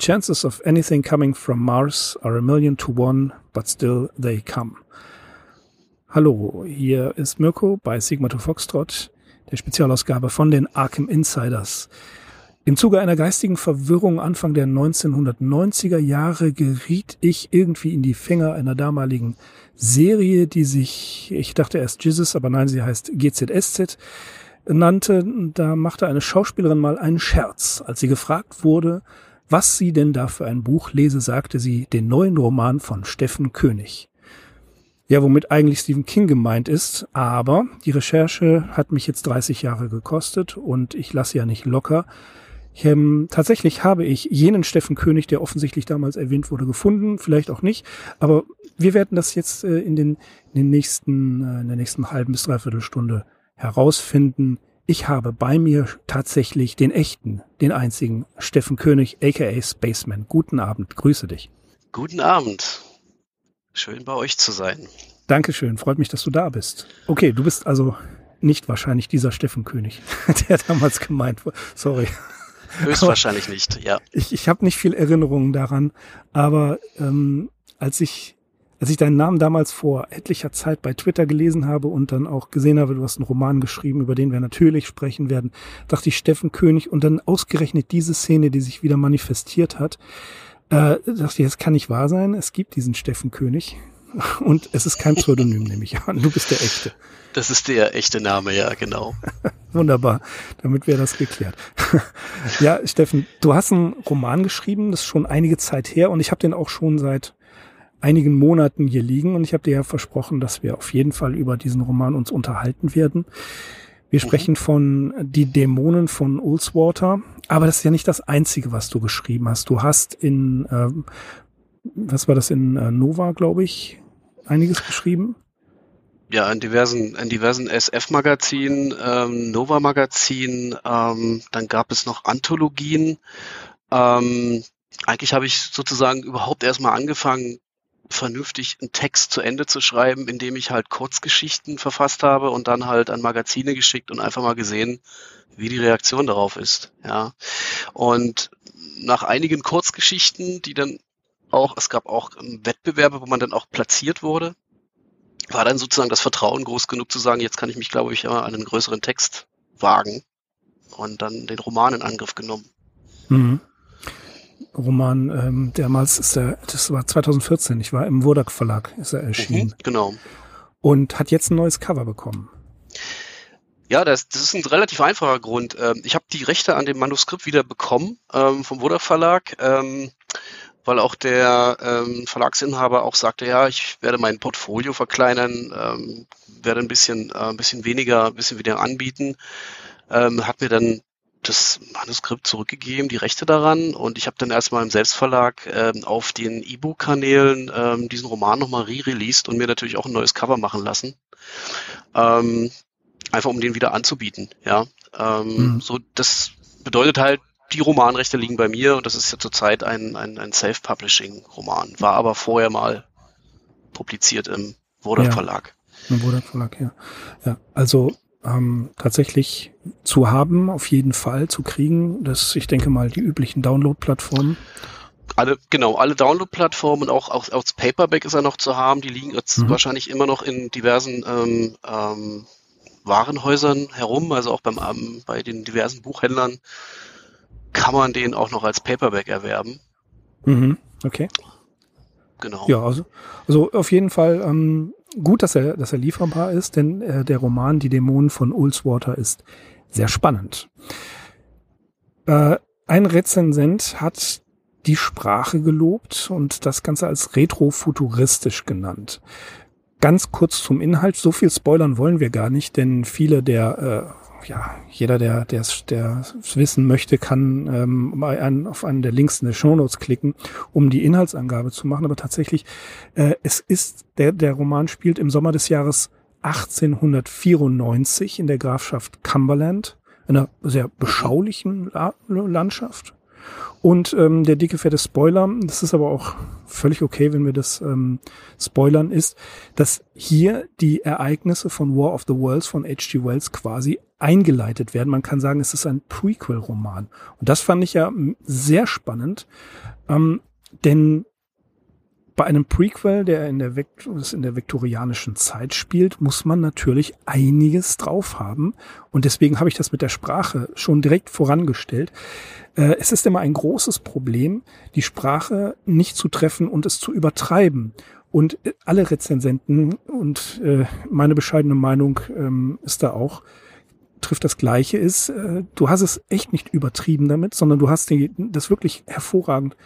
chances of anything coming from Mars are a million to one, but still they come. Hallo, hier ist Mirko bei Sigma to Foxtrot, der Spezialausgabe von den Arkham Insiders. Im Zuge einer geistigen Verwirrung Anfang der 1990er Jahre geriet ich irgendwie in die Finger einer damaligen Serie, die sich, ich dachte erst Jesus, aber nein, sie heißt GZSZ, nannte. Da machte eine Schauspielerin mal einen Scherz. Als sie gefragt wurde, was sie denn da für ein Buch lese, sagte sie den neuen Roman von Steffen König. Ja, womit eigentlich Stephen King gemeint ist, aber die Recherche hat mich jetzt 30 Jahre gekostet und ich lasse ja nicht locker. Ich, ähm, tatsächlich habe ich jenen Steffen König, der offensichtlich damals erwähnt wurde, gefunden, vielleicht auch nicht, aber wir werden das jetzt äh, in, den, in den nächsten, äh, in der nächsten halben bis dreiviertel Stunde herausfinden. Ich habe bei mir tatsächlich den echten, den einzigen Steffen König, aka Spaceman. Guten Abend, grüße dich. Guten Abend. Schön bei euch zu sein. Dankeschön, freut mich, dass du da bist. Okay, du bist also nicht wahrscheinlich dieser Steffen König, der damals gemeint wurde. Sorry. Höchstwahrscheinlich nicht, ja. Ich, ich habe nicht viel Erinnerungen daran, aber ähm, als ich als ich deinen Namen damals vor etlicher Zeit bei Twitter gelesen habe und dann auch gesehen habe, du hast einen Roman geschrieben, über den wir natürlich sprechen werden, dachte ich Steffen König und dann ausgerechnet diese Szene, die sich wieder manifestiert hat, äh, dachte ich, das kann nicht wahr sein. Es gibt diesen Steffen König. Und es ist kein Pseudonym, nehme ich an. Du bist der echte. Das ist der echte Name, ja, genau. Wunderbar. Damit wäre das geklärt. ja, Steffen, du hast einen Roman geschrieben, das ist schon einige Zeit her und ich habe den auch schon seit einigen Monaten hier liegen und ich habe dir ja versprochen, dass wir auf jeden Fall über diesen Roman uns unterhalten werden. Wir mhm. sprechen von Die Dämonen von Ulswater, aber das ist ja nicht das Einzige, was du geschrieben hast. Du hast in, äh, was war das, in äh, Nova, glaube ich, einiges geschrieben? Ja, in diversen, in diversen SF-Magazinen, ähm, Nova-Magazinen, ähm, dann gab es noch Anthologien. Ähm, eigentlich habe ich sozusagen überhaupt erstmal angefangen, vernünftig einen Text zu Ende zu schreiben, indem ich halt Kurzgeschichten verfasst habe und dann halt an Magazine geschickt und einfach mal gesehen, wie die Reaktion darauf ist. Ja. Und nach einigen Kurzgeschichten, die dann auch, es gab auch Wettbewerbe, wo man dann auch platziert wurde, war dann sozusagen das Vertrauen groß genug zu sagen, jetzt kann ich mich, glaube ich, an einen größeren Text wagen und dann den Roman in Angriff genommen. Mhm. Roman, ähm, damals ist er, das war 2014, ich war im Wurdak Verlag, ist er erschienen. Mhm, genau. Und hat jetzt ein neues Cover bekommen. Ja, das, das ist ein relativ einfacher Grund. Ähm, ich habe die Rechte an dem Manuskript wieder bekommen ähm, vom Wurdak Verlag, ähm, weil auch der ähm, Verlagsinhaber auch sagte, ja, ich werde mein Portfolio verkleinern, ähm, werde ein bisschen, äh, ein bisschen weniger, ein bisschen wieder anbieten. Ähm, hat mir dann das Manuskript zurückgegeben, die Rechte daran und ich habe dann erstmal im Selbstverlag ähm, auf den E-Book-Kanälen ähm, diesen Roman nochmal re-released und mir natürlich auch ein neues Cover machen lassen. Ähm, einfach um den wieder anzubieten, ja. Ähm, mhm. So, das bedeutet halt, die Romanrechte liegen bei mir und das ist ja zurzeit ein, ein, ein Self-Publishing-Roman, war aber vorher mal publiziert im Wodak ja. Verlag. Im Wodak Verlag, ja. Ja, also ähm, tatsächlich zu haben, auf jeden Fall zu kriegen. Das, ich denke mal, die üblichen Download-Plattformen. Alle, genau, alle Download-Plattformen, auch, auch, auch das Paperback ist er noch zu haben. Die liegen jetzt mhm. wahrscheinlich immer noch in diversen ähm, ähm, Warenhäusern herum, also auch beim, ähm, bei den diversen Buchhändlern kann man den auch noch als Paperback erwerben. Mhm. Okay. Genau. Ja, also, also auf jeden Fall ähm, gut, dass er, dass er lieferbar ist, denn äh, der Roman Die Dämonen von Ulswater ist sehr spannend. Äh, ein Rezensent hat die Sprache gelobt und das Ganze als retrofuturistisch genannt. Ganz kurz zum Inhalt, so viel spoilern wollen wir gar nicht, denn viele der äh, ja, jeder, der der der wissen möchte, kann ähm, einen, auf einen der Links in der Show Notes klicken, um die Inhaltsangabe zu machen. Aber tatsächlich, äh, es ist, der, der Roman spielt im Sommer des Jahres 1894 in der Grafschaft Cumberland, einer sehr beschaulichen La Landschaft. Und ähm, der dicke fette Spoiler, das ist aber auch völlig okay, wenn wir das ähm, spoilern, ist, dass hier die Ereignisse von War of the Worlds von H.G. Wells quasi eingeleitet werden. Man kann sagen, es ist ein Prequel-Roman. Und das fand ich ja sehr spannend, ähm, denn bei einem Prequel, der in der, in der viktorianischen Zeit spielt, muss man natürlich einiges drauf haben. Und deswegen habe ich das mit der Sprache schon direkt vorangestellt. Äh, es ist immer ein großes Problem, die Sprache nicht zu treffen und es zu übertreiben. Und äh, alle Rezensenten und äh, meine bescheidene Meinung ähm, ist da auch, trifft das Gleiche ist, du hast es echt nicht übertrieben damit, sondern du hast das wirklich hervorragend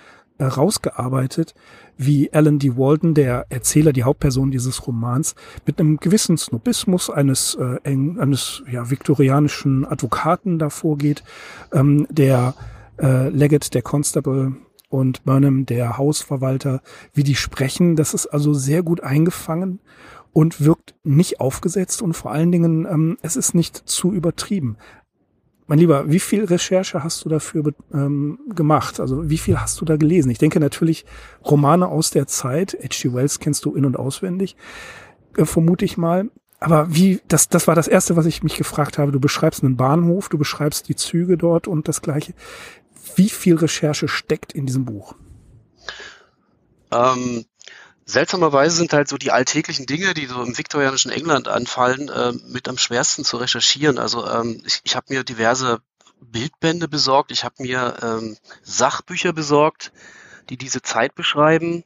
rausgearbeitet, wie Alan D. Walden, der Erzähler, die Hauptperson dieses Romans, mit einem gewissen Snobismus eines, äh, eines ja, viktorianischen Advokaten davor geht, ähm, der äh, Leggett, der Constable und Burnham, der Hausverwalter, wie die sprechen. Das ist also sehr gut eingefangen und wirkt nicht aufgesetzt und vor allen Dingen, ähm, es ist nicht zu übertrieben. Mein Lieber, wie viel Recherche hast du dafür ähm, gemacht? Also wie viel hast du da gelesen? Ich denke natürlich Romane aus der Zeit. H.G. Wells kennst du in- und auswendig, äh, vermute ich mal. Aber wie, das, das war das Erste, was ich mich gefragt habe. Du beschreibst einen Bahnhof, du beschreibst die Züge dort und das Gleiche. Wie viel Recherche steckt in diesem Buch? Ähm, seltsamerweise sind halt so die alltäglichen Dinge, die so im viktorianischen England anfallen, äh, mit am schwersten zu recherchieren. Also ähm, ich, ich habe mir diverse Bildbände besorgt, ich habe mir ähm, Sachbücher besorgt, die diese Zeit beschreiben,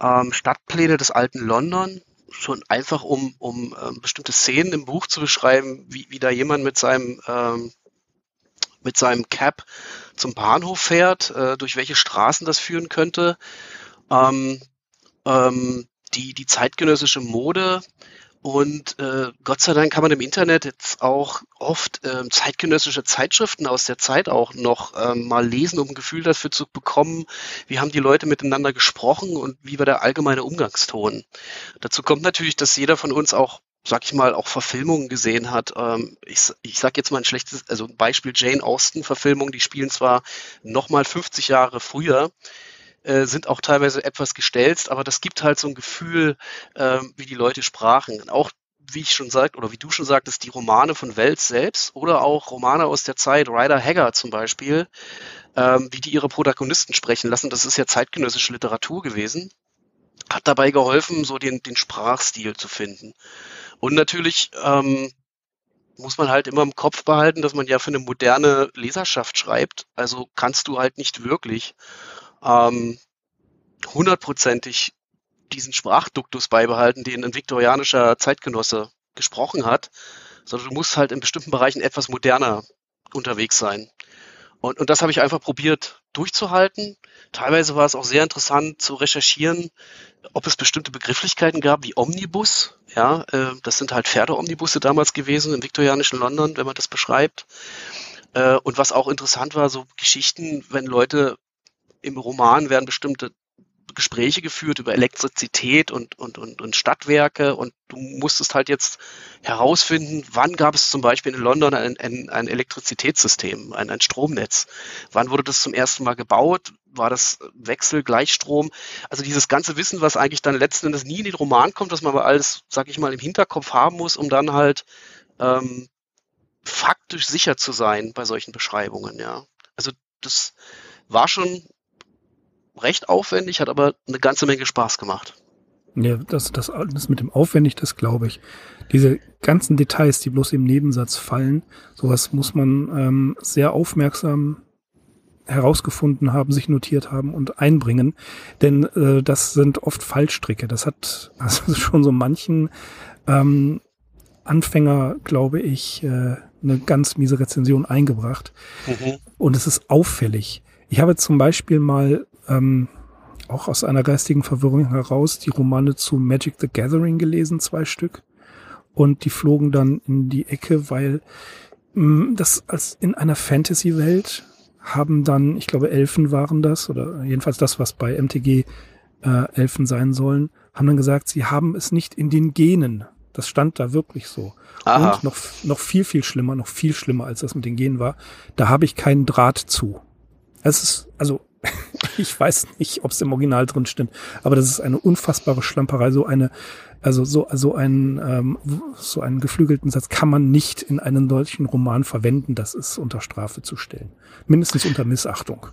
ähm, Stadtpläne des alten London, schon einfach um, um ähm, bestimmte Szenen im Buch zu beschreiben, wie, wie da jemand mit seinem ähm, mit seinem Cap zum Bahnhof fährt, äh, durch welche Straßen das führen könnte. Ähm, ähm, die, die zeitgenössische Mode. Und äh, Gott sei Dank kann man im Internet jetzt auch oft äh, zeitgenössische Zeitschriften aus der Zeit auch noch ähm, mal lesen, um ein Gefühl dafür zu bekommen, wie haben die Leute miteinander gesprochen und wie war der allgemeine Umgangston. Dazu kommt natürlich, dass jeder von uns auch sag ich mal, auch Verfilmungen gesehen hat. Ähm, ich, ich sag jetzt mal ein schlechtes, also ein Beispiel Jane Austen Verfilmungen, die spielen zwar nochmal 50 Jahre früher, äh, sind auch teilweise etwas gestelzt, aber das gibt halt so ein Gefühl, äh, wie die Leute sprachen. Auch wie ich schon sagte, oder wie du schon sagtest, die Romane von Wells selbst oder auch Romane aus der Zeit, Ryder Haggard zum Beispiel, ähm, wie die ihre Protagonisten sprechen lassen, das ist ja zeitgenössische Literatur gewesen, hat dabei geholfen, so den, den Sprachstil zu finden. Und natürlich ähm, muss man halt immer im Kopf behalten, dass man ja für eine moderne Leserschaft schreibt. Also kannst du halt nicht wirklich ähm, hundertprozentig diesen Sprachduktus beibehalten, den ein viktorianischer Zeitgenosse gesprochen hat, sondern du musst halt in bestimmten Bereichen etwas moderner unterwegs sein. Und, und das habe ich einfach probiert durchzuhalten. Teilweise war es auch sehr interessant zu recherchieren, ob es bestimmte Begrifflichkeiten gab, wie Omnibus. Ja, äh, das sind halt Pferdeomnibusse damals gewesen im viktorianischen London, wenn man das beschreibt. Äh, und was auch interessant war, so Geschichten, wenn Leute im Roman werden bestimmte Gespräche geführt über Elektrizität und, und, und, und Stadtwerke und du musstest halt jetzt herausfinden, wann gab es zum Beispiel in London ein, ein, ein Elektrizitätssystem, ein, ein Stromnetz. Wann wurde das zum ersten Mal gebaut? War das Wechsel, Gleichstrom? Also dieses ganze Wissen, was eigentlich dann letzten Endes nie in den Roman kommt, was man aber alles, sag ich mal, im Hinterkopf haben muss, um dann halt ähm, faktisch sicher zu sein bei solchen Beschreibungen, ja. Also das war schon recht aufwendig, hat aber eine ganze Menge Spaß gemacht. Ja, das, das, das mit dem aufwendig, das glaube ich. Diese ganzen Details, die bloß im Nebensatz fallen, sowas muss man ähm, sehr aufmerksam herausgefunden haben, sich notiert haben und einbringen. Denn äh, das sind oft Fallstricke. Das hat also schon so manchen ähm, Anfänger, glaube ich, äh, eine ganz miese Rezension eingebracht. Mhm. Und es ist auffällig. Ich habe zum Beispiel mal ähm, auch aus einer geistigen Verwirrung heraus die Romane zu Magic the Gathering gelesen, zwei Stück. Und die flogen dann in die Ecke, weil mh, mm, das als in einer Fantasy-Welt haben dann, ich glaube, Elfen waren das, oder jedenfalls das, was bei MTG äh, Elfen sein sollen, haben dann gesagt, sie haben es nicht in den Genen. Das stand da wirklich so. Aha. Und noch, noch viel, viel schlimmer, noch viel schlimmer, als das mit den Genen war, da habe ich keinen Draht zu. Es ist, also ich weiß nicht, ob es im Original drin stimmt, aber das ist eine unfassbare Schlamperei, so eine, also so, so einen, ähm, so einen geflügelten Satz kann man nicht in einen solchen Roman verwenden, das ist unter Strafe zu stellen. Mindestens unter Missachtung.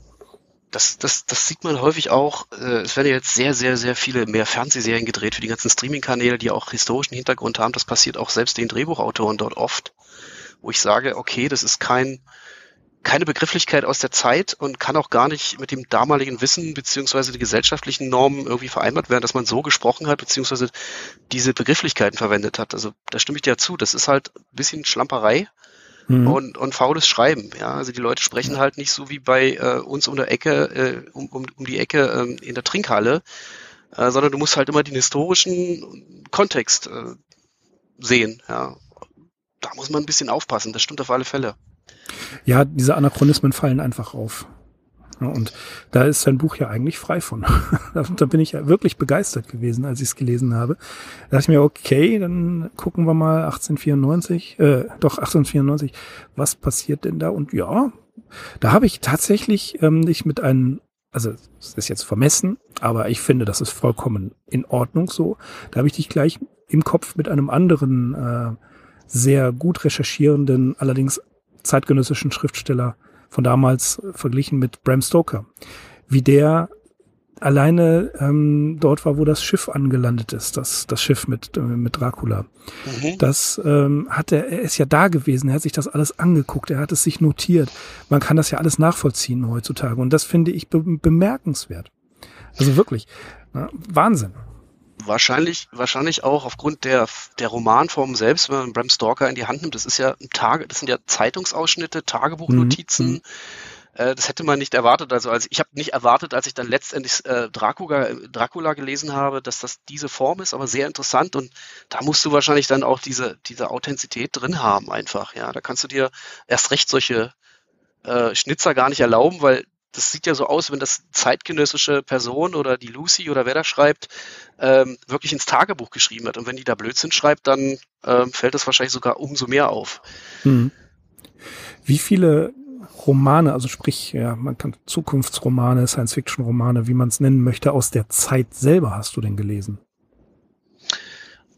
Das, das, das sieht man häufig auch. Äh, es werden jetzt sehr, sehr, sehr viele mehr Fernsehserien gedreht für die ganzen Streaming-Kanäle, die auch historischen Hintergrund haben. Das passiert auch selbst den Drehbuchautoren dort oft, wo ich sage, okay, das ist kein, keine Begrifflichkeit aus der Zeit und kann auch gar nicht mit dem damaligen Wissen beziehungsweise die gesellschaftlichen Normen irgendwie vereinbart werden, dass man so gesprochen hat beziehungsweise diese Begrifflichkeiten verwendet hat. Also da stimme ich dir zu. Das ist halt ein bisschen Schlamperei mhm. und, und faules Schreiben. Ja, also die Leute sprechen halt nicht so wie bei äh, uns um der Ecke, äh, um, um, um die Ecke äh, in der Trinkhalle, äh, sondern du musst halt immer den historischen Kontext äh, sehen. Ja, da muss man ein bisschen aufpassen. Das stimmt auf alle Fälle. Ja, diese Anachronismen fallen einfach auf. Und da ist sein Buch ja eigentlich frei von. da bin ich ja wirklich begeistert gewesen, als ich es gelesen habe. Da dachte ich mir, okay, dann gucken wir mal 1894, äh, doch 1894, was passiert denn da? Und ja, da habe ich tatsächlich ähm, nicht mit einem, also es ist jetzt vermessen, aber ich finde, das ist vollkommen in Ordnung so. Da habe ich dich gleich im Kopf mit einem anderen äh, sehr gut recherchierenden, allerdings zeitgenössischen Schriftsteller von damals verglichen mit Bram Stoker, wie der alleine ähm, dort war, wo das Schiff angelandet ist, das, das Schiff mit, äh, mit Dracula. Mhm. Das ähm, hat er, er ist ja da gewesen, er hat sich das alles angeguckt, er hat es sich notiert. Man kann das ja alles nachvollziehen heutzutage und das finde ich be bemerkenswert. Also wirklich, na, Wahnsinn wahrscheinlich, wahrscheinlich auch aufgrund der, der Romanform selbst, wenn man Bram Stalker in die Hand nimmt, das ist ja ein Tage, das sind ja Zeitungsausschnitte, Tagebuchnotizen. Mhm. Äh, das hätte man nicht erwartet. Also, als ich habe nicht erwartet, als ich dann letztendlich äh, Dracula, Dracula gelesen habe, dass das diese Form ist, aber sehr interessant und da musst du wahrscheinlich dann auch diese, diese Authentizität drin haben einfach. Ja, da kannst du dir erst recht solche äh, Schnitzer gar nicht erlauben, weil das sieht ja so aus, wenn das zeitgenössische Person oder die Lucy oder wer da schreibt, ähm, wirklich ins Tagebuch geschrieben hat. Und wenn die da Blödsinn schreibt, dann ähm, fällt das wahrscheinlich sogar umso mehr auf. Hm. Wie viele Romane, also sprich, ja, man kann Zukunftsromane, Science-Fiction-Romane, wie man es nennen möchte, aus der Zeit selber hast du denn gelesen?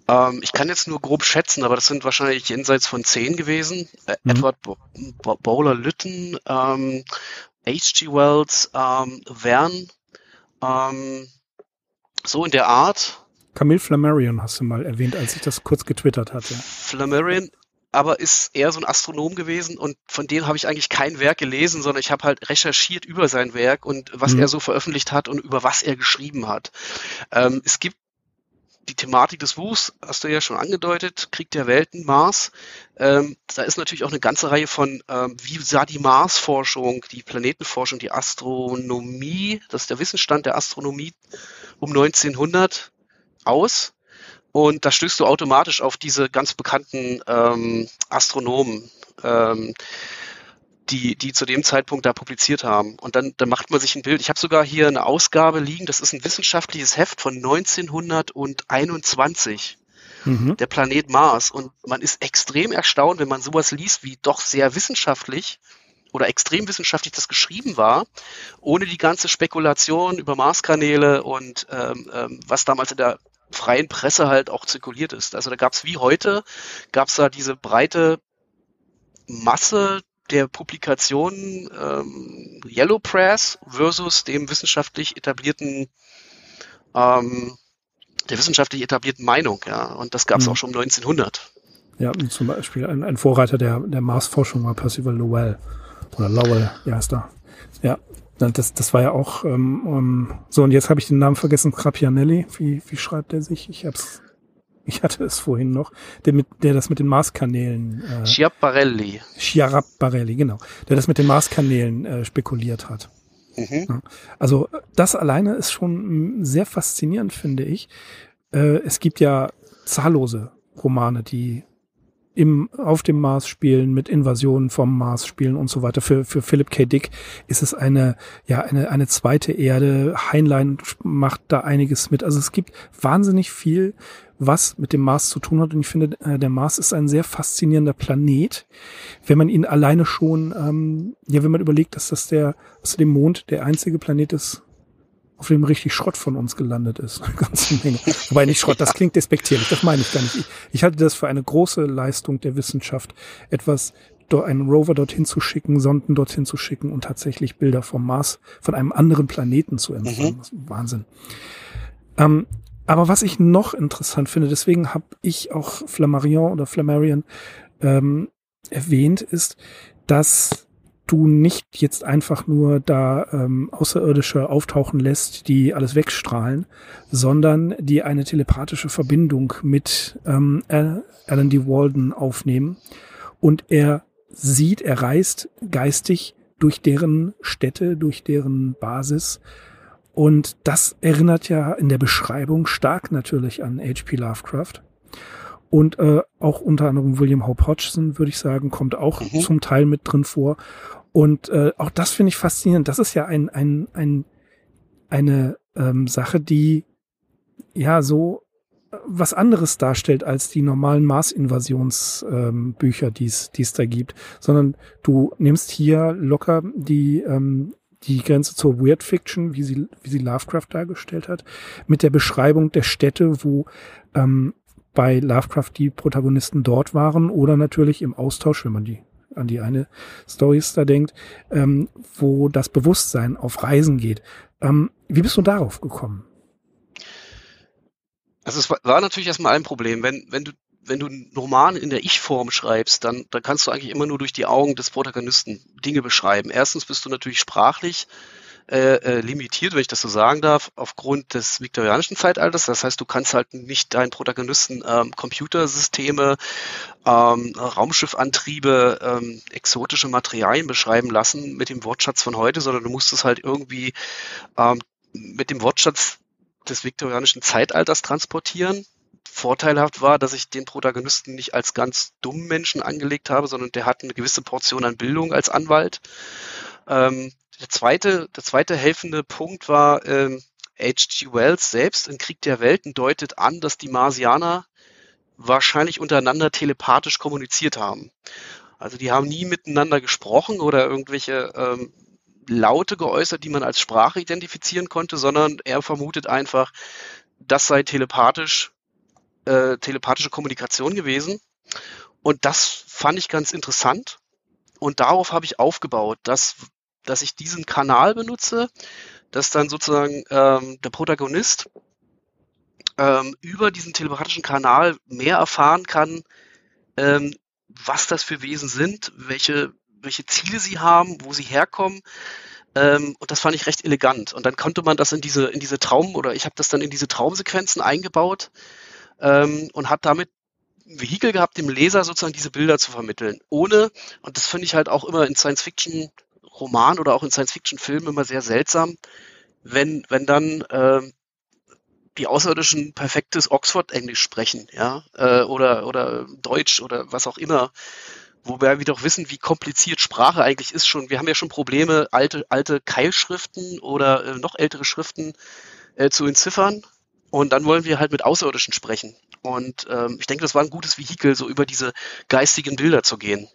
Ähm, ich kann jetzt nur grob schätzen, aber das sind wahrscheinlich jenseits von zehn gewesen. Äh, mhm. Edward Bowler Lytton, ähm, H.G. Wells, ähm, Verne, ähm, so in der Art. Camille Flammarion hast du mal erwähnt, als ich das kurz getwittert hatte. Flammarion, aber ist eher so ein Astronom gewesen und von dem habe ich eigentlich kein Werk gelesen, sondern ich habe halt recherchiert über sein Werk und was mhm. er so veröffentlicht hat und über was er geschrieben hat. Ähm, es gibt die Thematik des Buchs hast du ja schon angedeutet, Krieg der Welten, Mars. Ähm, da ist natürlich auch eine ganze Reihe von, ähm, wie sah die Marsforschung, die Planetenforschung, die Astronomie, das ist der Wissensstand der Astronomie um 1900 aus. Und da stößt du automatisch auf diese ganz bekannten ähm, Astronomen. Ähm, die, die zu dem Zeitpunkt da publiziert haben. Und dann, dann macht man sich ein Bild. Ich habe sogar hier eine Ausgabe liegen, das ist ein wissenschaftliches Heft von 1921. Mhm. Der Planet Mars. Und man ist extrem erstaunt, wenn man sowas liest, wie doch sehr wissenschaftlich oder extrem wissenschaftlich das geschrieben war, ohne die ganze Spekulation über Marskanäle und ähm, ähm, was damals in der freien Presse halt auch zirkuliert ist. Also da gab es wie heute, gab es da diese breite Masse der Publikation ähm, Yellow Press versus dem wissenschaftlich etablierten ähm, der wissenschaftlich etablierten Meinung, ja. Und das gab es mhm. auch schon um 1900. Ja, zum Beispiel ein, ein Vorreiter der, der Marsforschung war Percival Lowell oder Lowell, wie heißt er? Ja, das, das war ja auch ähm, ähm, so. Und jetzt habe ich den Namen vergessen. Crapianelli. Wie, wie schreibt er sich? Ich hab's ich hatte es vorhin noch, der, mit, der das mit den Marskanälen. Äh, Schiaparelli. Schiaparelli, genau. Der das mit den Marskanälen äh, spekuliert hat. Mhm. Ja, also das alleine ist schon sehr faszinierend, finde ich. Äh, es gibt ja zahllose Romane, die im, auf dem Mars spielen, mit Invasionen vom Mars spielen und so weiter. Für, für Philip K. Dick ist es eine, ja, eine, eine zweite Erde. Heinlein macht da einiges mit. Also es gibt wahnsinnig viel, was mit dem Mars zu tun hat. Und ich finde, äh, der Mars ist ein sehr faszinierender Planet, wenn man ihn alleine schon, ähm, ja, wenn man überlegt, dass das der, dass dem Mond der einzige Planet ist, auf dem richtig Schrott von uns gelandet ist. Eine ganze Menge. Wobei nicht Schrott, das klingt despektierlich, das meine ich gar nicht. Ich, ich halte das für eine große Leistung der Wissenschaft, etwas einen Rover dorthin zu schicken, Sonden dorthin zu schicken und tatsächlich Bilder vom Mars, von einem anderen Planeten zu empfangen. Mhm. Wahnsinn. Ähm, aber was ich noch interessant finde, deswegen habe ich auch Flammarion oder Flammarion ähm, erwähnt, ist, dass du nicht jetzt einfach nur da ähm, Außerirdische auftauchen lässt, die alles wegstrahlen, sondern die eine telepathische Verbindung mit ähm, Alan D. Walden aufnehmen. Und er sieht, er reist geistig durch deren Städte, durch deren Basis und das erinnert ja in der Beschreibung stark natürlich an H.P. Lovecraft. Und äh, auch unter anderem William Hope Hodgson, würde ich sagen, kommt auch mhm. zum Teil mit drin vor. Und äh, auch das finde ich faszinierend. Das ist ja ein, ein, ein, eine ähm, Sache, die ja so äh, was anderes darstellt als die normalen Mars-Invasionsbücher, ähm, die es da gibt, sondern du nimmst hier locker die ähm, die Grenze zur Weird Fiction, wie sie, wie sie Lovecraft dargestellt hat, mit der Beschreibung der Städte, wo ähm, bei Lovecraft die Protagonisten dort waren oder natürlich im Austausch, wenn man die an die eine Stories da denkt, ähm, wo das Bewusstsein auf Reisen geht. Ähm, wie bist du darauf gekommen? Also es war, war natürlich erstmal ein Problem. Wenn, wenn du wenn du einen Roman in der Ich-Form schreibst, dann, dann kannst du eigentlich immer nur durch die Augen des Protagonisten Dinge beschreiben. Erstens bist du natürlich sprachlich äh, äh, limitiert, wenn ich das so sagen darf, aufgrund des viktorianischen Zeitalters. Das heißt, du kannst halt nicht deinen Protagonisten ähm, Computersysteme, ähm, Raumschiffantriebe, ähm, exotische Materialien beschreiben lassen mit dem Wortschatz von heute, sondern du musst es halt irgendwie ähm, mit dem Wortschatz des viktorianischen Zeitalters transportieren vorteilhaft war, dass ich den Protagonisten nicht als ganz dummen Menschen angelegt habe, sondern der hat eine gewisse Portion an Bildung als Anwalt. Ähm, der zweite, der zweite helfende Punkt war, ähm, H.G. Wells selbst in Krieg der Welten deutet an, dass die Marsianer wahrscheinlich untereinander telepathisch kommuniziert haben. Also die haben nie miteinander gesprochen oder irgendwelche ähm, Laute geäußert, die man als Sprache identifizieren konnte, sondern er vermutet einfach, das sei telepathisch äh, telepathische Kommunikation gewesen. Und das fand ich ganz interessant. Und darauf habe ich aufgebaut, dass, dass ich diesen Kanal benutze, dass dann sozusagen ähm, der Protagonist ähm, über diesen telepathischen Kanal mehr erfahren kann, ähm, was das für Wesen sind, welche, welche Ziele sie haben, wo sie herkommen. Ähm, und das fand ich recht elegant. Und dann konnte man das in diese, in diese Traum, oder ich habe das dann in diese Traumsequenzen eingebaut, ähm, und hat damit ein Vehikel gehabt, dem Leser sozusagen diese Bilder zu vermitteln. Ohne, und das finde ich halt auch immer in Science-Fiction-Romanen oder auch in Science-Fiction-Filmen immer sehr seltsam, wenn, wenn dann äh, die Außerirdischen perfektes Oxford-Englisch sprechen, ja, äh, oder, oder Deutsch oder was auch immer. Wobei wir doch wissen, wie kompliziert Sprache eigentlich ist schon. Wir haben ja schon Probleme, alte, alte Keilschriften oder äh, noch ältere Schriften äh, zu entziffern. Und dann wollen wir halt mit Außerirdischen sprechen. Und ähm, ich denke, das war ein gutes Vehikel, so über diese geistigen Bilder zu gehen.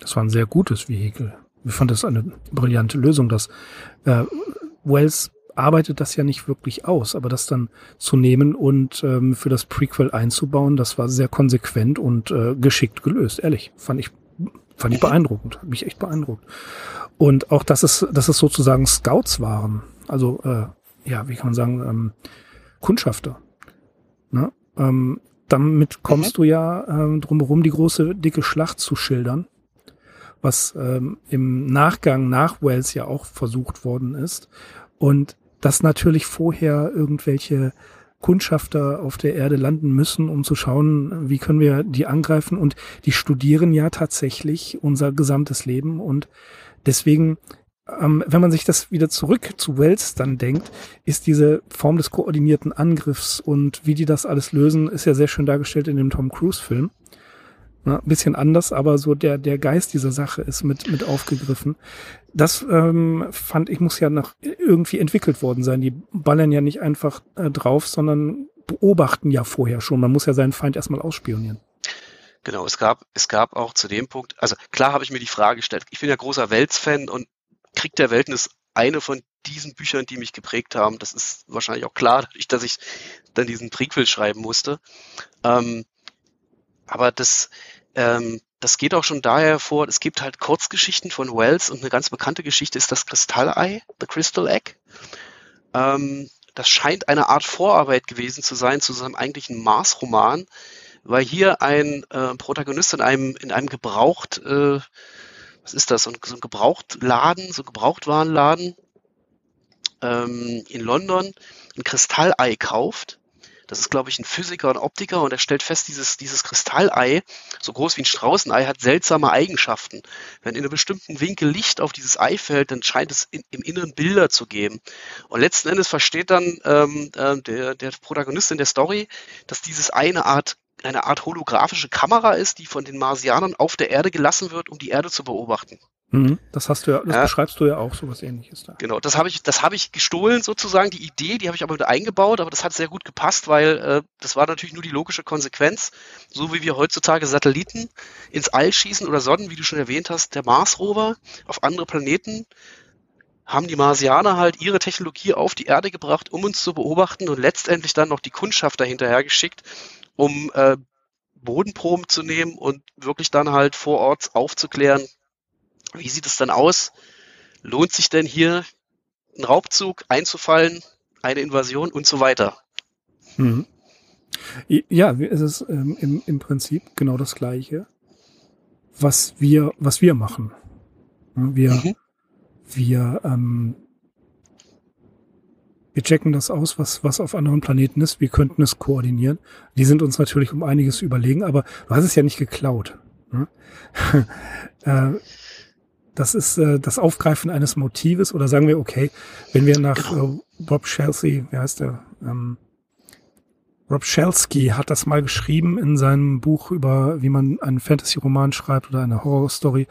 Das war ein sehr gutes Vehikel. Ich fand das eine brillante Lösung, dass äh, Wells arbeitet das ja nicht wirklich aus, aber das dann zu nehmen und ähm, für das Prequel einzubauen, das war sehr konsequent und äh, geschickt gelöst. Ehrlich, fand ich fand ich beeindruckend, hat mich echt beeindruckt. Und auch, dass es, dass es sozusagen Scouts waren, also äh, ja, wie kann man sagen, ähm, Kundschafter. Ne? Ähm, damit kommst mhm. du ja ähm, drumherum, die große, dicke Schlacht zu schildern, was ähm, im Nachgang nach Wales ja auch versucht worden ist. Und dass natürlich vorher irgendwelche Kundschafter auf der Erde landen müssen, um zu schauen, wie können wir die angreifen. Und die studieren ja tatsächlich unser gesamtes Leben. Und deswegen ähm, wenn man sich das wieder zurück zu Wells dann denkt, ist diese Form des koordinierten Angriffs und wie die das alles lösen, ist ja sehr schön dargestellt in dem Tom Cruise Film. Ne? Ein bisschen anders, aber so der, der Geist dieser Sache ist mit, mit aufgegriffen. Das ähm, fand ich, muss ja noch irgendwie entwickelt worden sein. Die ballern ja nicht einfach äh, drauf, sondern beobachten ja vorher schon. Man muss ja seinen Feind erstmal ausspionieren. Genau, es gab, es gab auch zu dem Punkt, also klar habe ich mir die Frage gestellt, ich bin ja großer Welts-Fan und Krieg der Welten ist eine von diesen Büchern, die mich geprägt haben. Das ist wahrscheinlich auch klar, dadurch, dass ich dann diesen Prequel schreiben musste. Ähm, aber das, ähm, das geht auch schon daher hervor, es gibt halt Kurzgeschichten von Wells und eine ganz bekannte Geschichte ist das Kristallei, The Crystal Egg. Ähm, das scheint eine Art Vorarbeit gewesen zu sein zu seinem eigentlichen Mars-Roman, weil hier ein äh, Protagonist in einem, in einem gebraucht, äh, was ist das, so ein, so ein Gebrauchtladen, so ein Gebrauchtwarenladen ähm, in London ein Kristallei kauft das ist, glaube ich, ein Physiker und Optiker und er stellt fest, dieses, dieses Kristallei, so groß wie ein Straußenei, hat seltsame Eigenschaften. Wenn in einem bestimmten Winkel Licht auf dieses Ei fällt, dann scheint es in, im Inneren Bilder zu geben. Und letzten Endes versteht dann ähm, äh, der, der Protagonist in der Story, dass dieses eine Art eine Art holographische Kamera ist, die von den Marsianern auf der Erde gelassen wird, um die Erde zu beobachten. Mhm, das hast du ja, das ja. beschreibst du ja auch, so was ähnliches da. Genau, das habe ich, das habe ich gestohlen sozusagen, die Idee, die habe ich aber wieder eingebaut, aber das hat sehr gut gepasst, weil äh, das war natürlich nur die logische Konsequenz, so wie wir heutzutage Satelliten ins All schießen oder Sonnen, wie du schon erwähnt hast, der Mars-Rover auf andere Planeten, haben die Marsianer halt ihre Technologie auf die Erde gebracht, um uns zu beobachten und letztendlich dann noch die Kundschaft dahinterher geschickt, um äh, Bodenproben zu nehmen und wirklich dann halt vor Ort aufzuklären, wie sieht es dann aus? Lohnt sich denn hier ein Raubzug einzufallen, eine Invasion und so weiter? Mhm. Ja, es ist ähm, im, im Prinzip genau das Gleiche, was wir, was wir machen. Wir, mhm. wir, ähm, wir checken das aus, was, was auf anderen Planeten ist. Wir könnten es koordinieren. Die sind uns natürlich um einiges überlegen, aber du hast es ja nicht geklaut. Ne? äh, das ist äh, das Aufgreifen eines Motives oder sagen wir, okay, wenn wir nach äh, Bob Chelsea, wie heißt der? Ähm, Rob Shelsky hat das mal geschrieben in seinem Buch über, wie man einen Fantasy-Roman schreibt oder eine Horror-Story.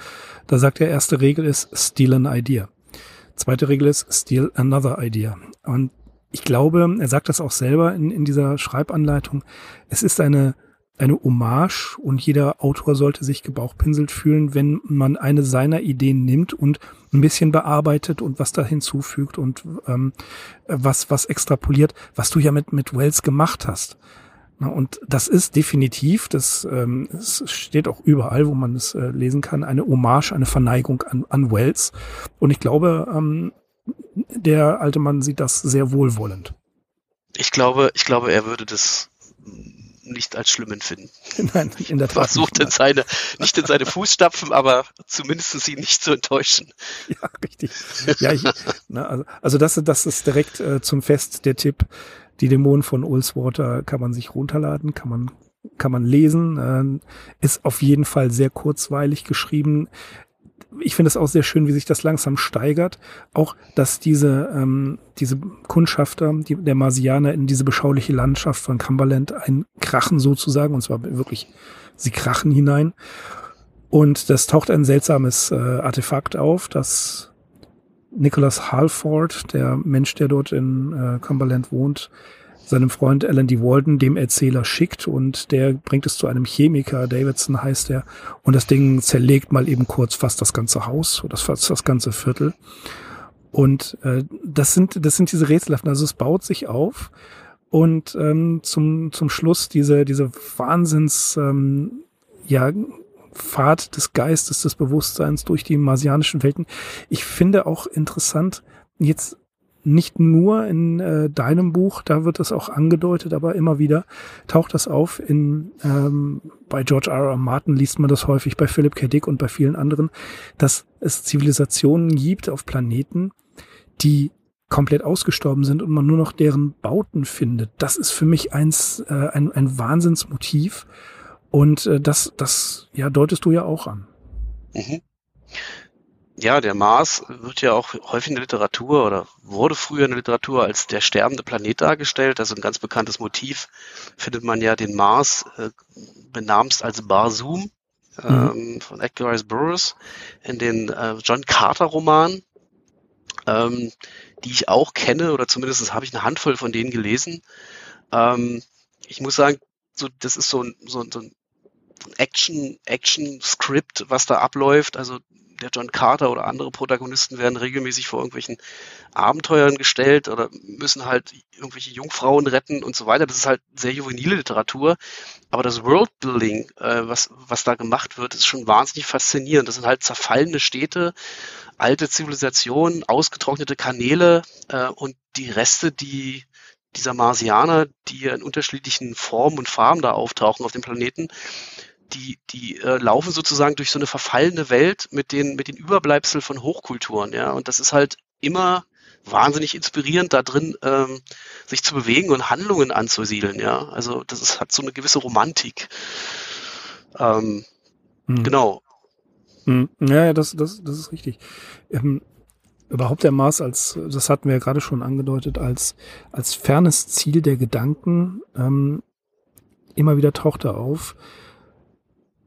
Da sagt er, erste Regel ist Steal an Idea. Zweite Regel ist Steal another Idea. Und ich glaube, er sagt das auch selber in, in dieser Schreibanleitung. Es ist eine eine Hommage und jeder Autor sollte sich gebauchpinselt fühlen, wenn man eine seiner Ideen nimmt und ein bisschen bearbeitet und was da hinzufügt und ähm, was was extrapoliert, was du ja mit mit Wells gemacht hast. Und das ist definitiv, das, ähm, es steht auch überall, wo man es äh, lesen kann, eine Hommage, eine Verneigung an, an Wells. Und ich glaube, ähm, der alte Mann sieht das sehr wohlwollend. Ich glaube, ich glaube, er würde das nicht als schlimm empfinden. Nein, in der Tat. Versucht in seine, nicht in seine Fußstapfen, aber zumindest sie nicht zu enttäuschen. Ja, richtig. Ja, ich, na, also, also das, das ist direkt äh, zum Fest der Tipp. Die Dämonen von Ulswater kann man sich runterladen, kann man kann man lesen, äh, ist auf jeden Fall sehr kurzweilig geschrieben ich finde es auch sehr schön, wie sich das langsam steigert. Auch, dass diese, ähm, diese Kundschafter, die, der Marsianer in diese beschauliche Landschaft von Cumberland einkrachen sozusagen, und zwar wirklich, sie krachen hinein. Und das taucht ein seltsames äh, Artefakt auf, das Nicholas Halford, der Mensch, der dort in äh, Cumberland wohnt, seinem Freund Alan D. Walden, dem Erzähler, schickt und der bringt es zu einem Chemiker, Davidson heißt er, und das Ding zerlegt mal eben kurz fast das ganze Haus oder fast das ganze Viertel. Und äh, das sind das sind diese Rätselhaften, also es baut sich auf und ähm, zum zum Schluss diese diese Wahnsinns ähm, ja Pfad des Geistes, des Bewusstseins durch die marsianischen Welten. Ich finde auch interessant, jetzt nicht nur in äh, deinem Buch, da wird es auch angedeutet, aber immer wieder taucht das auf. In ähm, bei George R. R. Martin liest man das häufig, bei Philip K. Dick und bei vielen anderen, dass es Zivilisationen gibt auf Planeten, die komplett ausgestorben sind und man nur noch deren Bauten findet. Das ist für mich eins äh, ein, ein Wahnsinnsmotiv und äh, das das ja deutest du ja auch an. Mhm. Ja, der Mars wird ja auch häufig in der Literatur oder wurde früher in der Literatur als der sterbende Planet dargestellt. Also ein ganz bekanntes Motiv findet man ja den Mars äh, benamst als Barsum. mhm. ähm, von Edgar Rice Burroughs in den äh, John Carter Roman, ähm, die ich auch kenne oder zumindest habe ich eine Handvoll von denen gelesen. Ähm, ich muss sagen, so, das ist so ein, so, so ein Action, Action-Script, was da abläuft. Also der John Carter oder andere Protagonisten werden regelmäßig vor irgendwelchen Abenteuern gestellt oder müssen halt irgendwelche Jungfrauen retten und so weiter. Das ist halt sehr juvenile Literatur. Aber das Worldbuilding, äh, was, was da gemacht wird, ist schon wahnsinnig faszinierend. Das sind halt zerfallene Städte, alte Zivilisationen, ausgetrocknete Kanäle äh, und die Reste, die dieser Marsianer, die in unterschiedlichen Formen und Farben da auftauchen auf dem Planeten, die, die äh, laufen sozusagen durch so eine verfallene Welt mit den, mit den Überbleibseln von Hochkulturen, ja. Und das ist halt immer wahnsinnig inspirierend, da drin ähm, sich zu bewegen und Handlungen anzusiedeln, ja. Also das ist, hat so eine gewisse Romantik. Ähm, hm. Genau. Hm. Ja, ja, das, das, das ist richtig. Ähm, überhaupt der Mars als, das hatten wir ja gerade schon angedeutet, als, als fernes Ziel der Gedanken, ähm, immer wieder taucht er auf.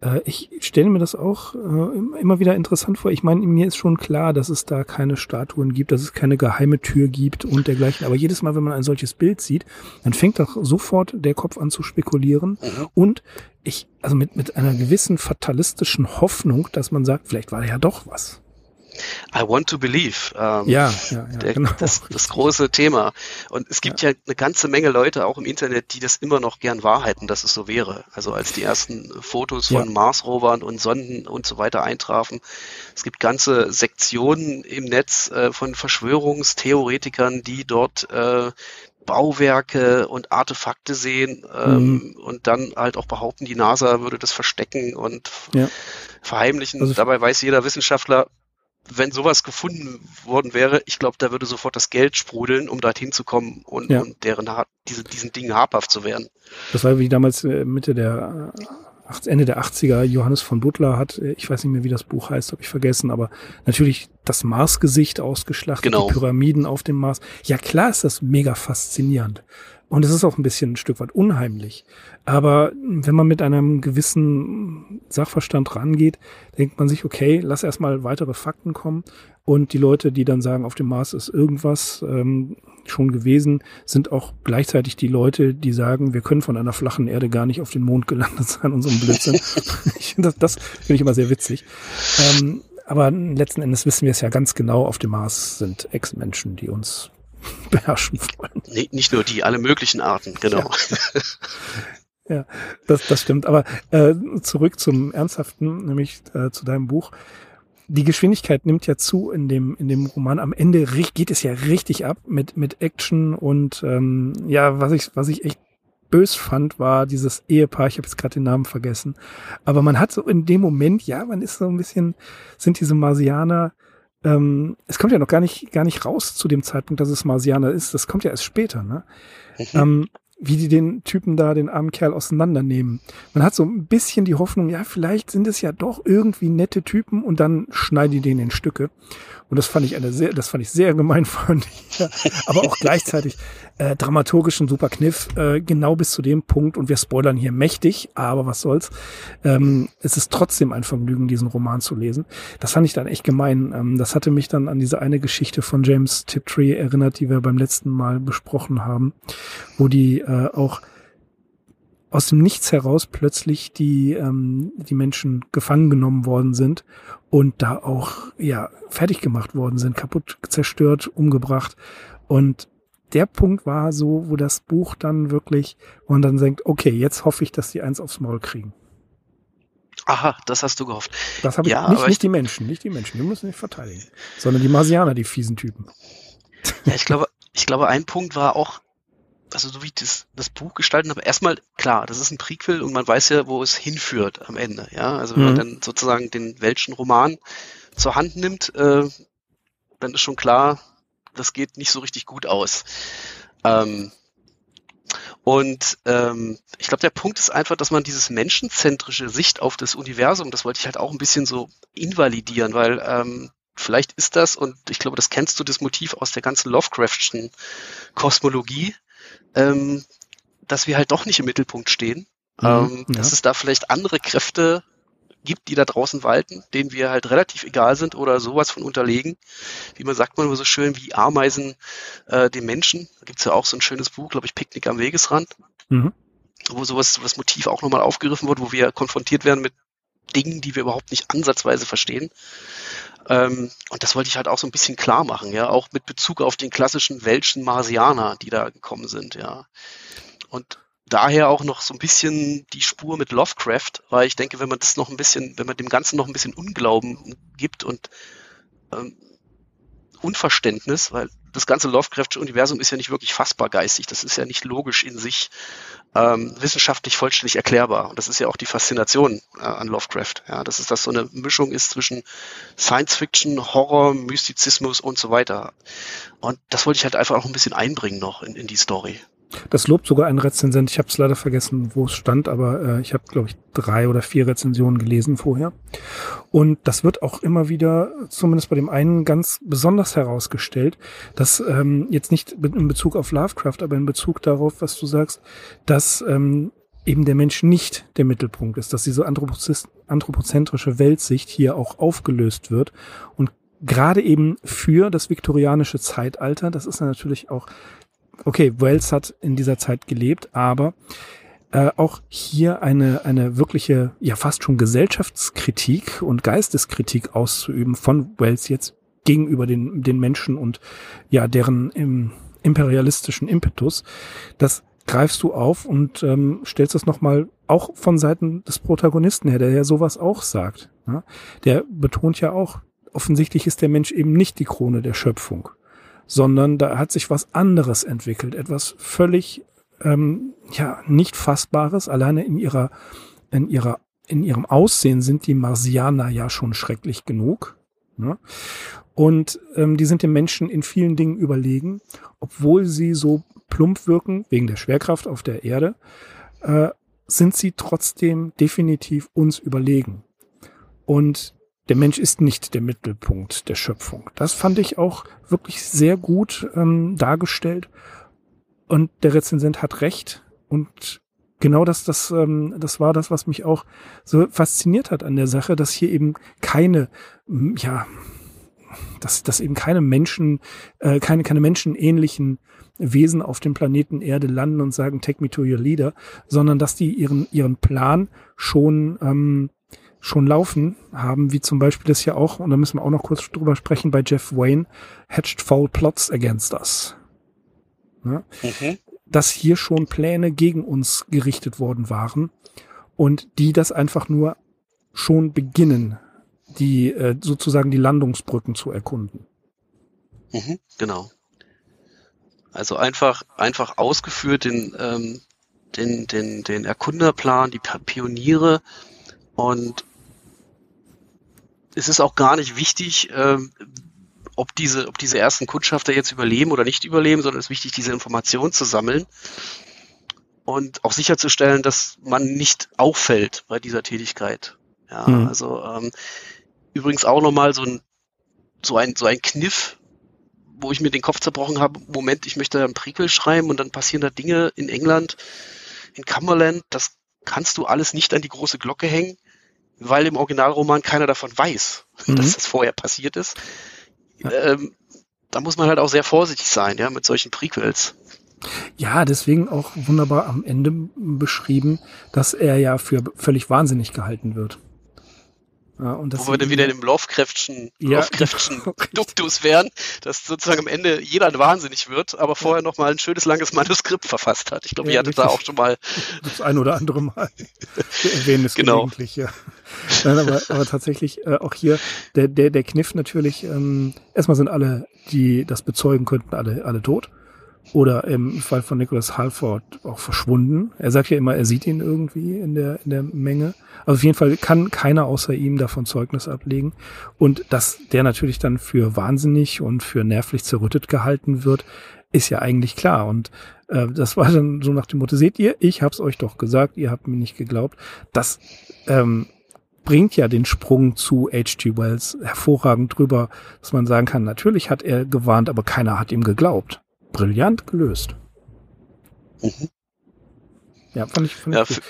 Äh, ich stelle mir das auch äh, immer wieder interessant vor. Ich meine, mir ist schon klar, dass es da keine Statuen gibt, dass es keine geheime Tür gibt und dergleichen. Aber jedes Mal, wenn man ein solches Bild sieht, dann fängt doch sofort der Kopf an zu spekulieren. Mhm. Und ich, also mit, mit einer gewissen fatalistischen Hoffnung, dass man sagt, vielleicht war ja doch was. I want to believe. Ähm, ja, ja, ja der, genau. Das, das große Thema. Und es gibt ja. ja. eine ganze Menge Leute auch im Internet, die das immer noch gern wahrheiten, dass es so wäre. Also als die ersten Fotos von ja. Mars-Rovern und Sonden und so weiter eintrafen. Es gibt ganze Sektionen im Netz äh, von Verschwörungstheoretikern, die dort äh, Bauwerke und Artefakte sehen ähm, mhm. und dann halt auch behaupten, die NASA würde das verstecken und ja. verheimlichen. Also Dabei weiß jeder Wissenschaftler, wenn sowas gefunden worden wäre, ich glaube, da würde sofort das Geld sprudeln, um dorthin zu kommen und, ja. und deren diese, diesen Dingen habhaft zu werden. Das war wie damals äh, Mitte der äh, Ende der 80er Johannes von Butler hat, äh, ich weiß nicht mehr, wie das Buch heißt, habe ich vergessen, aber natürlich das Marsgesicht ausgeschlachtet, genau. die Pyramiden auf dem Mars. Ja, klar ist das mega faszinierend. Und es ist auch ein bisschen ein Stück weit unheimlich. Aber wenn man mit einem gewissen Sachverstand rangeht, denkt man sich, okay, lass erstmal weitere Fakten kommen. Und die Leute, die dann sagen, auf dem Mars ist irgendwas ähm, schon gewesen, sind auch gleichzeitig die Leute, die sagen, wir können von einer flachen Erde gar nicht auf den Mond gelandet sein und so ein Blödsinn. das das finde ich immer sehr witzig. Ähm, aber letzten Endes wissen wir es ja ganz genau, auf dem Mars sind Ex-Menschen, die uns beherrschen wollen. Nee, nicht nur die, alle möglichen Arten, genau. Ja, ja das, das stimmt. Aber äh, zurück zum Ernsthaften, nämlich äh, zu deinem Buch. Die Geschwindigkeit nimmt ja zu in dem, in dem Roman. Am Ende geht es ja richtig ab mit, mit Action und ähm, ja, was ich, was ich echt bös fand, war dieses Ehepaar, ich habe jetzt gerade den Namen vergessen. Aber man hat so in dem Moment, ja, man ist so ein bisschen, sind diese Marsianer ähm, es kommt ja noch gar nicht, gar nicht raus zu dem Zeitpunkt, dass es Marsianer ist. Das kommt ja erst später, ne? Mhm. Ähm, wie die den Typen da, den armen Kerl auseinandernehmen. Man hat so ein bisschen die Hoffnung, ja, vielleicht sind es ja doch irgendwie nette Typen und dann schneiden die den in Stücke. Und das fand ich eine sehr, das fand ich sehr gemein von dir. Aber auch gleichzeitig äh, dramaturgisch ein super Kniff, äh, genau bis zu dem Punkt. Und wir spoilern hier mächtig, aber was soll's. Ähm, es ist trotzdem ein Vergnügen, diesen Roman zu lesen. Das fand ich dann echt gemein. Ähm, das hatte mich dann an diese eine Geschichte von James Tiptree erinnert, die wir beim letzten Mal besprochen haben, wo die äh, auch aus dem Nichts heraus plötzlich die, ähm, die Menschen gefangen genommen worden sind und da auch ja fertig gemacht worden sind, kaputt, zerstört, umgebracht. Und der Punkt war so, wo das Buch dann wirklich, wo man dann denkt, okay, jetzt hoffe ich, dass die eins aufs Maul kriegen. Aha, das hast du gehofft. Das habe ich ja, nicht, nicht die Menschen, nicht die Menschen, die müssen nicht verteidigen, sondern die Marsianer, die fiesen Typen. Ja, ich glaube, ich glaube, ein Punkt war auch, also so wie ich das, das Buch gestalten habe, erstmal klar, das ist ein Prequel und man weiß ja, wo es hinführt am Ende. Ja, also wenn mhm. man dann sozusagen den welschen Roman zur Hand nimmt, äh, dann ist schon klar, das geht nicht so richtig gut aus. Ähm, und ähm, ich glaube, der Punkt ist einfach, dass man dieses menschenzentrische Sicht auf das Universum, das wollte ich halt auch ein bisschen so invalidieren, weil ähm, vielleicht ist das, und ich glaube, das kennst du, das Motiv aus der ganzen Lovecraftschen Kosmologie, ähm, dass wir halt doch nicht im Mittelpunkt stehen. Mhm, ähm, ja. Dass es da vielleicht andere Kräfte gibt, die da draußen walten, denen wir halt relativ egal sind oder sowas von unterlegen. Wie man sagt man immer so schön, wie Ameisen äh, den Menschen. Da gibt's ja auch so ein schönes Buch, glaube ich, Picknick am Wegesrand, mhm. wo sowas, das Motiv auch nochmal aufgegriffen wird, wo wir konfrontiert werden mit Dingen, die wir überhaupt nicht ansatzweise verstehen. Ähm, und das wollte ich halt auch so ein bisschen klar machen, ja, auch mit Bezug auf den klassischen welschen Marsianer, die da gekommen sind, ja. Und daher auch noch so ein bisschen die Spur mit Lovecraft, weil ich denke, wenn man das noch ein bisschen, wenn man dem Ganzen noch ein bisschen Unglauben gibt und ähm, Unverständnis, weil das ganze Lovecraftsche Universum ist ja nicht wirklich fassbar geistig, das ist ja nicht logisch in sich ähm, wissenschaftlich vollständig erklärbar. Und das ist ja auch die Faszination äh, an Lovecraft, ja, dass es das so eine Mischung ist zwischen Science Fiction, Horror, Mystizismus und so weiter. Und das wollte ich halt einfach auch ein bisschen einbringen noch in, in die Story. Das lobt sogar ein Rezensent. Ich habe es leider vergessen, wo es stand, aber äh, ich habe, glaube ich, drei oder vier Rezensionen gelesen vorher. Und das wird auch immer wieder, zumindest bei dem einen, ganz besonders herausgestellt, dass ähm, jetzt nicht in Bezug auf Lovecraft, aber in Bezug darauf, was du sagst, dass ähm, eben der Mensch nicht der Mittelpunkt ist, dass diese anthropozentrische Weltsicht hier auch aufgelöst wird und gerade eben für das viktorianische Zeitalter, das ist natürlich auch okay, Wells hat in dieser Zeit gelebt, aber äh, auch hier eine, eine wirkliche, ja fast schon Gesellschaftskritik und Geisteskritik auszuüben von Wells jetzt gegenüber den, den Menschen und ja, deren im, imperialistischen Impetus, das greifst du auf und ähm, stellst es nochmal auch von Seiten des Protagonisten her, der ja sowas auch sagt. Ja? Der betont ja auch, offensichtlich ist der Mensch eben nicht die Krone der Schöpfung sondern da hat sich was anderes entwickelt, etwas völlig ähm, ja nicht fassbares. Alleine in ihrer in ihrer in ihrem Aussehen sind die Marsianer ja schon schrecklich genug. Ne? Und ähm, die sind dem Menschen in vielen Dingen überlegen, obwohl sie so plump wirken wegen der Schwerkraft auf der Erde, äh, sind sie trotzdem definitiv uns überlegen. Und der Mensch ist nicht der Mittelpunkt der Schöpfung. Das fand ich auch wirklich sehr gut ähm, dargestellt. Und der Rezensent hat recht. Und genau das, das, ähm, das war das, was mich auch so fasziniert hat an der Sache, dass hier eben keine, ja, dass, dass eben keine Menschen, äh, keine, keine menschenähnlichen Wesen auf dem Planeten Erde landen und sagen, take me to your leader, sondern dass die ihren, ihren Plan schon ähm, schon laufen haben, wie zum Beispiel das hier auch, und da müssen wir auch noch kurz drüber sprechen, bei Jeff Wayne, Hatched Foul Plots Against Us. Ja? Mhm. Dass hier schon Pläne gegen uns gerichtet worden waren und die das einfach nur schon beginnen, die äh, sozusagen die Landungsbrücken zu erkunden. Mhm, genau. Also einfach, einfach ausgeführt den, ähm, den, den, den Erkunderplan, die Pioniere und es ist auch gar nicht wichtig, ähm, ob diese, ob diese ersten Kundschafter jetzt überleben oder nicht überleben, sondern es ist wichtig, diese Informationen zu sammeln und auch sicherzustellen, dass man nicht auffällt bei dieser Tätigkeit. Ja, mhm. also ähm, übrigens auch nochmal so ein, so ein, so ein Kniff, wo ich mir den Kopf zerbrochen habe, Moment, ich möchte ein Prequel schreiben und dann passieren da Dinge in England, in Cumberland, das kannst du alles nicht an die große Glocke hängen weil im Originalroman keiner davon weiß, mhm. dass das vorher passiert ist. Ja. Ähm, da muss man halt auch sehr vorsichtig sein, ja, mit solchen Prequels. Ja, deswegen auch wunderbar am Ende beschrieben, dass er ja für völlig wahnsinnig gehalten wird. Ja, und das Wo wir dann wieder in dem Lovecraftschen, ja, Lovecraftschen Duktus wären, dass sozusagen am Ende jeder wahnsinnig wird, aber vorher noch mal ein schönes langes Manuskript verfasst hat. Ich glaube, ja, ihr hattet da auch schon mal das ein oder andere Mal erwähnen es genau. gelegentlich, ja. Nein, aber, aber tatsächlich äh, auch hier der der der Kniff natürlich. Ähm, erstmal sind alle, die das bezeugen könnten, alle alle tot oder im Fall von Nicholas Halford auch verschwunden. Er sagt ja immer, er sieht ihn irgendwie in der, in der Menge. Also auf jeden Fall kann keiner außer ihm davon Zeugnis ablegen. Und dass der natürlich dann für wahnsinnig und für nervlich zerrüttet gehalten wird, ist ja eigentlich klar. Und äh, das war dann so nach dem Motto, seht ihr, ich hab's euch doch gesagt, ihr habt mir nicht geglaubt. Das ähm, bringt ja den Sprung zu H.G. Wells hervorragend drüber, dass man sagen kann, natürlich hat er gewarnt, aber keiner hat ihm geglaubt brillant gelöst. Mhm. Ja, fand ich, fand ja, ich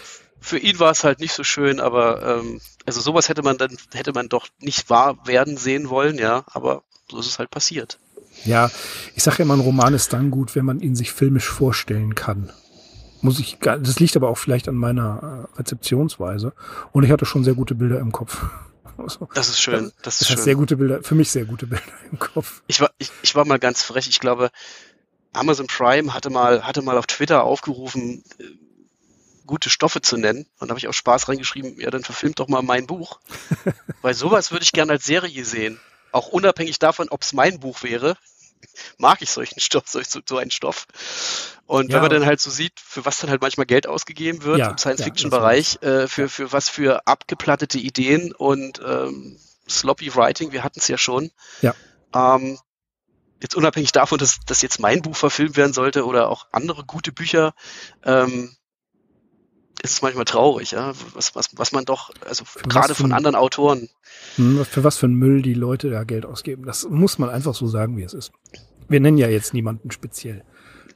für ihn war es halt nicht so schön, aber ähm, also sowas hätte man dann, hätte man doch nicht wahr werden sehen wollen, ja, aber so ist es halt passiert. Ja, ich sage ja immer, ein Roman ist dann gut, wenn man ihn sich filmisch vorstellen kann. Muss ich, das liegt aber auch vielleicht an meiner äh, Rezeptionsweise. Und ich hatte schon sehr gute Bilder im Kopf. Also, das ist schön. Das, ist das schön. sehr gute Bilder, für mich sehr gute Bilder im Kopf. Ich war, ich, ich war mal ganz frech. Ich glaube, Amazon Prime hatte mal, hatte mal auf Twitter aufgerufen, äh, gute Stoffe zu nennen. Und da habe ich auch Spaß reingeschrieben, ja, dann verfilmt doch mal mein Buch. Weil sowas würde ich gerne als Serie sehen. Auch unabhängig davon, ob es mein Buch wäre mag ich solchen Stoff, so, so einen Stoff. Und ja. wenn man dann halt so sieht, für was dann halt manchmal Geld ausgegeben wird ja, im Science-Fiction-Bereich, äh, für, für was für abgeplattete Ideen und ähm, sloppy Writing, wir hatten es ja schon. Ja. Ähm, jetzt unabhängig davon, dass, dass jetzt mein Buch verfilmt werden sollte oder auch andere gute Bücher, ähm, ist es manchmal traurig, ja, was, was, was man doch, also gerade von anderen Autoren. Hm, für was für ein Müll die Leute da Geld ausgeben. Das muss man einfach so sagen, wie es ist. Wir nennen ja jetzt niemanden speziell.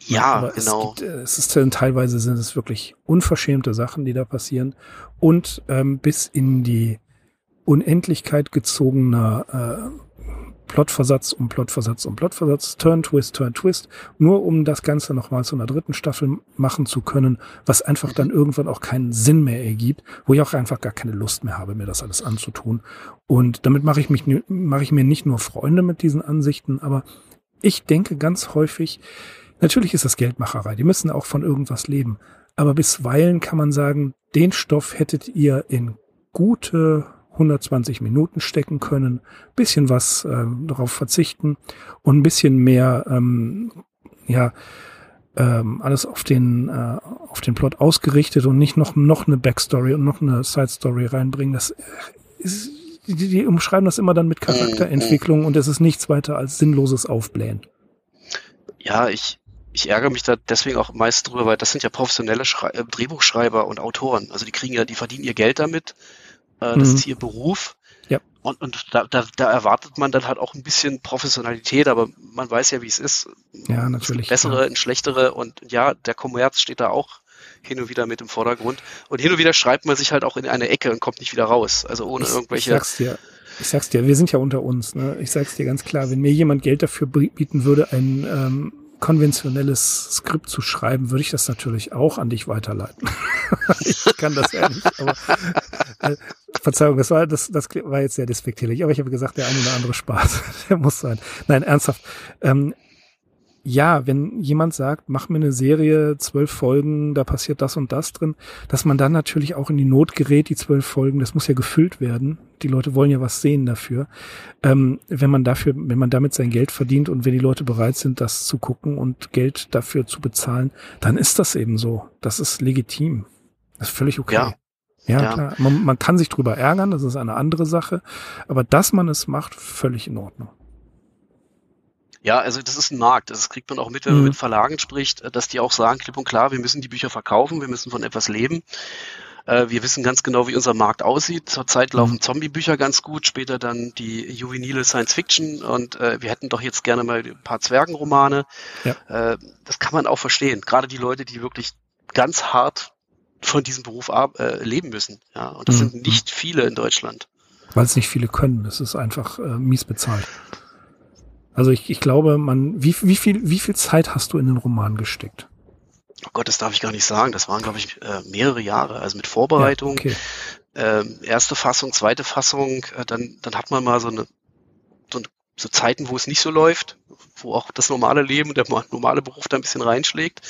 Ja, Aber genau. Es, gibt, äh, es ist teilweise sind es wirklich unverschämte Sachen, die da passieren und ähm, bis in die Unendlichkeit gezogener äh, Plotversatz um Plotversatz um Plotversatz, Turn, Twist, Turn, Twist, nur um das Ganze nochmal zu einer dritten Staffel machen zu können, was einfach dann irgendwann auch keinen Sinn mehr ergibt, wo ich auch einfach gar keine Lust mehr habe, mir das alles anzutun. Und damit mache ich mich, mache ich mir nicht nur Freunde mit diesen Ansichten, aber ich denke ganz häufig, natürlich ist das Geldmacherei, die müssen auch von irgendwas leben. Aber bisweilen kann man sagen, den Stoff hättet ihr in gute 120 Minuten stecken können, bisschen was äh, darauf verzichten und ein bisschen mehr, ähm, ja, ähm, alles auf den äh, auf den Plot ausgerichtet und nicht noch noch eine Backstory und noch eine Side Story reinbringen. Das äh, ist, die, die umschreiben das immer dann mit Charakterentwicklung und es ist nichts weiter als sinnloses Aufblähen. Ja, ich ich ärgere mich da deswegen auch meist drüber, weil das sind ja professionelle Schrei äh, Drehbuchschreiber und Autoren. Also die kriegen ja, die verdienen ihr Geld damit äh, das mhm. ist ihr Beruf. Ja. Und, und da, da, da erwartet man dann halt auch ein bisschen Professionalität, aber man weiß ja, wie es ist. Ja, natürlich. bessere, ja. schlechtere und ja, der Kommerz steht da auch hin und wieder mit im Vordergrund. Und hin und wieder schreibt man sich halt auch in eine Ecke und kommt nicht wieder raus. Also ohne ich, irgendwelche. Ich sag's dir. Ich sag's dir, wir sind ja unter uns. Ne? Ich sag's dir ganz klar, wenn mir jemand Geld dafür bieten würde, ein ähm, konventionelles Skript zu schreiben, würde ich das natürlich auch an dich weiterleiten. ich kann das ja nicht, aber äh, Verzeihung, das war, das, das war jetzt sehr despektierlich, aber ich habe gesagt, der eine oder andere Spaß, der muss sein. Nein, ernsthaft. Ähm, ja, wenn jemand sagt, mach mir eine Serie, zwölf Folgen, da passiert das und das drin, dass man dann natürlich auch in die Not gerät, die zwölf Folgen, das muss ja gefüllt werden. Die Leute wollen ja was sehen dafür. Ähm, wenn man dafür, wenn man damit sein Geld verdient und wenn die Leute bereit sind, das zu gucken und Geld dafür zu bezahlen, dann ist das eben so. Das ist legitim. Das ist völlig okay. Ja. Ja, ja. klar. Man, man kann sich drüber ärgern, das ist eine andere Sache. Aber dass man es macht, völlig in Ordnung. Ja, also das ist ein Markt. Das kriegt man auch mit, wenn man mhm. mit Verlagen spricht, dass die auch sagen, klipp und klar, wir müssen die Bücher verkaufen, wir müssen von etwas leben. Äh, wir wissen ganz genau, wie unser Markt aussieht. Zurzeit laufen mhm. Zombie-Bücher ganz gut, später dann die juvenile Science-Fiction und äh, wir hätten doch jetzt gerne mal ein paar Zwergenromane. Ja. Äh, das kann man auch verstehen. Gerade die Leute, die wirklich ganz hart von diesem Beruf äh, leben müssen. Ja, und das mhm. sind nicht viele in Deutschland. Weil es nicht viele können. Das ist einfach äh, mies bezahlt. Also ich, ich glaube, man, wie, wie viel, wie viel Zeit hast du in den Roman gesteckt? Oh Gott, das darf ich gar nicht sagen. Das waren, glaube ich, äh, mehrere Jahre. Also mit Vorbereitung, ja, okay. ähm, erste Fassung, zweite Fassung, äh, dann, dann hat man mal so eine, so, so Zeiten, wo es nicht so läuft, wo auch das normale Leben, der normale Beruf da ein bisschen reinschlägt.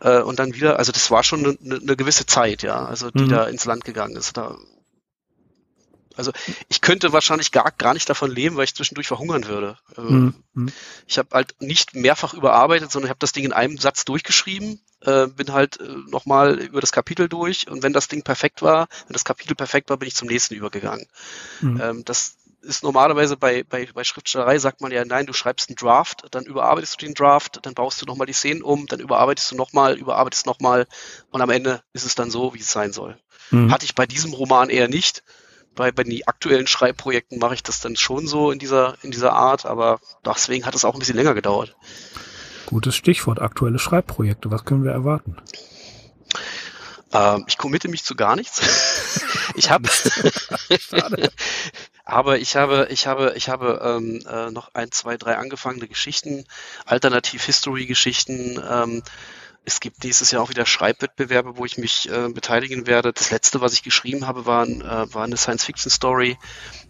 Äh, und dann wieder, also das war schon eine, eine gewisse Zeit, ja, also die mhm. da ins Land gegangen ist. Da also ich könnte wahrscheinlich gar, gar nicht davon leben, weil ich zwischendurch verhungern würde. Mhm. Ich habe halt nicht mehrfach überarbeitet, sondern habe das Ding in einem Satz durchgeschrieben, äh, bin halt äh, nochmal über das Kapitel durch und wenn das Ding perfekt war, wenn das Kapitel perfekt war, bin ich zum nächsten übergegangen. Mhm. Ähm, das ist normalerweise bei, bei, bei Schriftstellerei sagt man ja, nein, du schreibst einen Draft, dann überarbeitest du den Draft, dann baust du nochmal die Szenen um, dann überarbeitest du nochmal, überarbeitest nochmal und am Ende ist es dann so, wie es sein soll. Mhm. Hatte ich bei diesem Roman eher nicht bei, bei den aktuellen Schreibprojekten mache ich das dann schon so in dieser, in dieser Art, aber deswegen hat es auch ein bisschen länger gedauert. Gutes Stichwort, aktuelle Schreibprojekte. Was können wir erwarten? Ähm, ich committe mich zu gar nichts. ich habe, aber ich habe, ich habe, ich habe ähm, äh, noch ein, zwei, drei angefangene Geschichten, Alternativ-History-Geschichten. Ähm, es gibt nächstes Jahr auch wieder Schreibwettbewerbe, wo ich mich äh, beteiligen werde. Das letzte, was ich geschrieben habe, war, äh, war eine Science-Fiction-Story,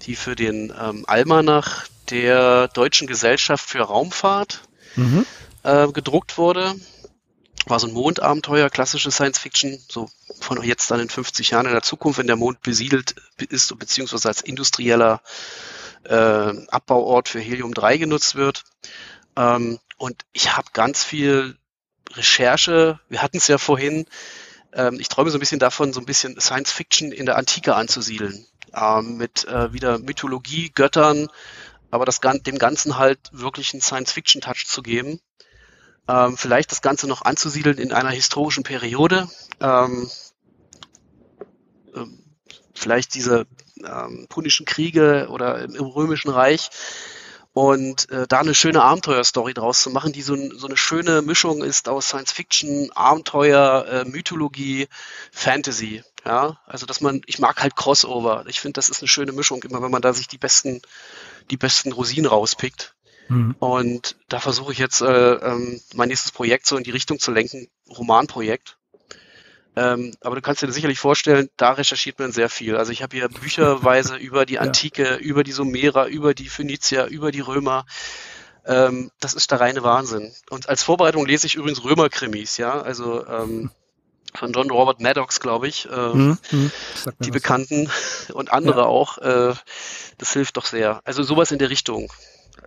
die für den ähm, Almanach der Deutschen Gesellschaft für Raumfahrt mhm. äh, gedruckt wurde. War so ein Mondabenteuer, klassische Science-Fiction, so von jetzt dann in 50 Jahren in der Zukunft, wenn der Mond besiedelt ist, beziehungsweise als industrieller äh, Abbauort für Helium-3 genutzt wird. Ähm, und ich habe ganz viel Recherche, wir hatten es ja vorhin, ähm, ich träume so ein bisschen davon, so ein bisschen Science Fiction in der Antike anzusiedeln. Ähm, mit äh, wieder Mythologie, Göttern, aber das, dem Ganzen halt wirklich einen Science Fiction Touch zu geben. Ähm, vielleicht das Ganze noch anzusiedeln in einer historischen Periode. Ähm, ähm, vielleicht diese ähm, punischen Kriege oder im, im Römischen Reich und äh, da eine schöne Abenteuerstory draus zu machen, die so, so eine schöne Mischung ist aus Science Fiction, Abenteuer, äh, Mythologie, Fantasy. Ja, also dass man, ich mag halt Crossover. Ich finde, das ist eine schöne Mischung, immer wenn man da sich die besten, die besten Rosinen rauspickt. Mhm. Und da versuche ich jetzt äh, ähm, mein nächstes Projekt so in die Richtung zu lenken, Romanprojekt. Ähm, aber du kannst dir sicherlich vorstellen, da recherchiert man sehr viel. Also ich habe hier bücherweise über die Antike, ja. über die Sumerer, über die Phönizier, über die Römer. Ähm, das ist der reine Wahnsinn. Und als Vorbereitung lese ich übrigens Römerkrimis, ja, also ähm, von John Robert Maddox, glaube ich, äh, mhm, mhm. die Bekannten und andere ja. auch. Äh, das hilft doch sehr. Also sowas in der Richtung.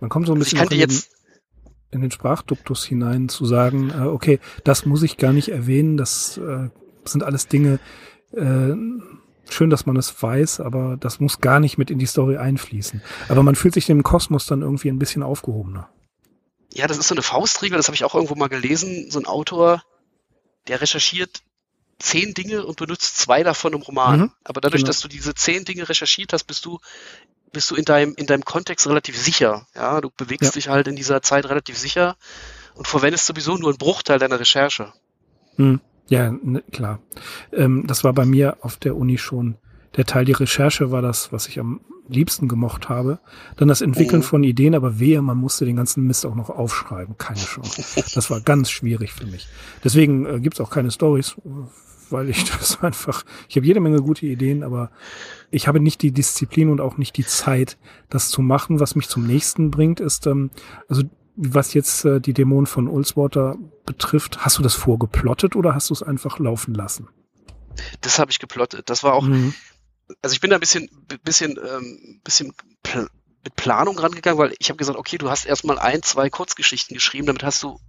Man kommt so ein bisschen also ich jetzt in den Sprachduktus hinein zu sagen, äh, okay, das muss ich gar nicht erwähnen, das äh, sind alles Dinge, äh, schön, dass man es weiß, aber das muss gar nicht mit in die Story einfließen. Aber man fühlt sich dem Kosmos dann irgendwie ein bisschen aufgehobener. Ja, das ist so eine Faustregel, das habe ich auch irgendwo mal gelesen. So ein Autor, der recherchiert zehn Dinge und benutzt zwei davon im Roman. Mhm, aber dadurch, genau. dass du diese zehn Dinge recherchiert hast, bist du bist du in deinem in deinem Kontext relativ sicher. Ja, du bewegst ja. dich halt in dieser Zeit relativ sicher und verwendest sowieso nur einen Bruchteil deiner Recherche. Mhm. Ja, ne, klar. Ähm, das war bei mir auf der Uni schon der Teil. Die Recherche war das, was ich am liebsten gemocht habe. Dann das Entwickeln oh. von Ideen, aber wehe, man musste den ganzen Mist auch noch aufschreiben. Keine Chance. Das war ganz schwierig für mich. Deswegen äh, gibt's auch keine Stories, weil ich das einfach, ich habe jede Menge gute Ideen, aber ich habe nicht die Disziplin und auch nicht die Zeit, das zu machen. Was mich zum nächsten bringt, ist, ähm, also was jetzt äh, die Dämonen von Ulswater betrifft, hast du das vorgeplottet oder hast du es einfach laufen lassen? Das habe ich geplottet. Das war auch, mhm. also ich bin da ein bisschen, bisschen, ähm, bisschen pl mit Planung rangegangen, weil ich habe gesagt, okay, du hast erstmal ein, zwei Kurzgeschichten geschrieben, damit hast du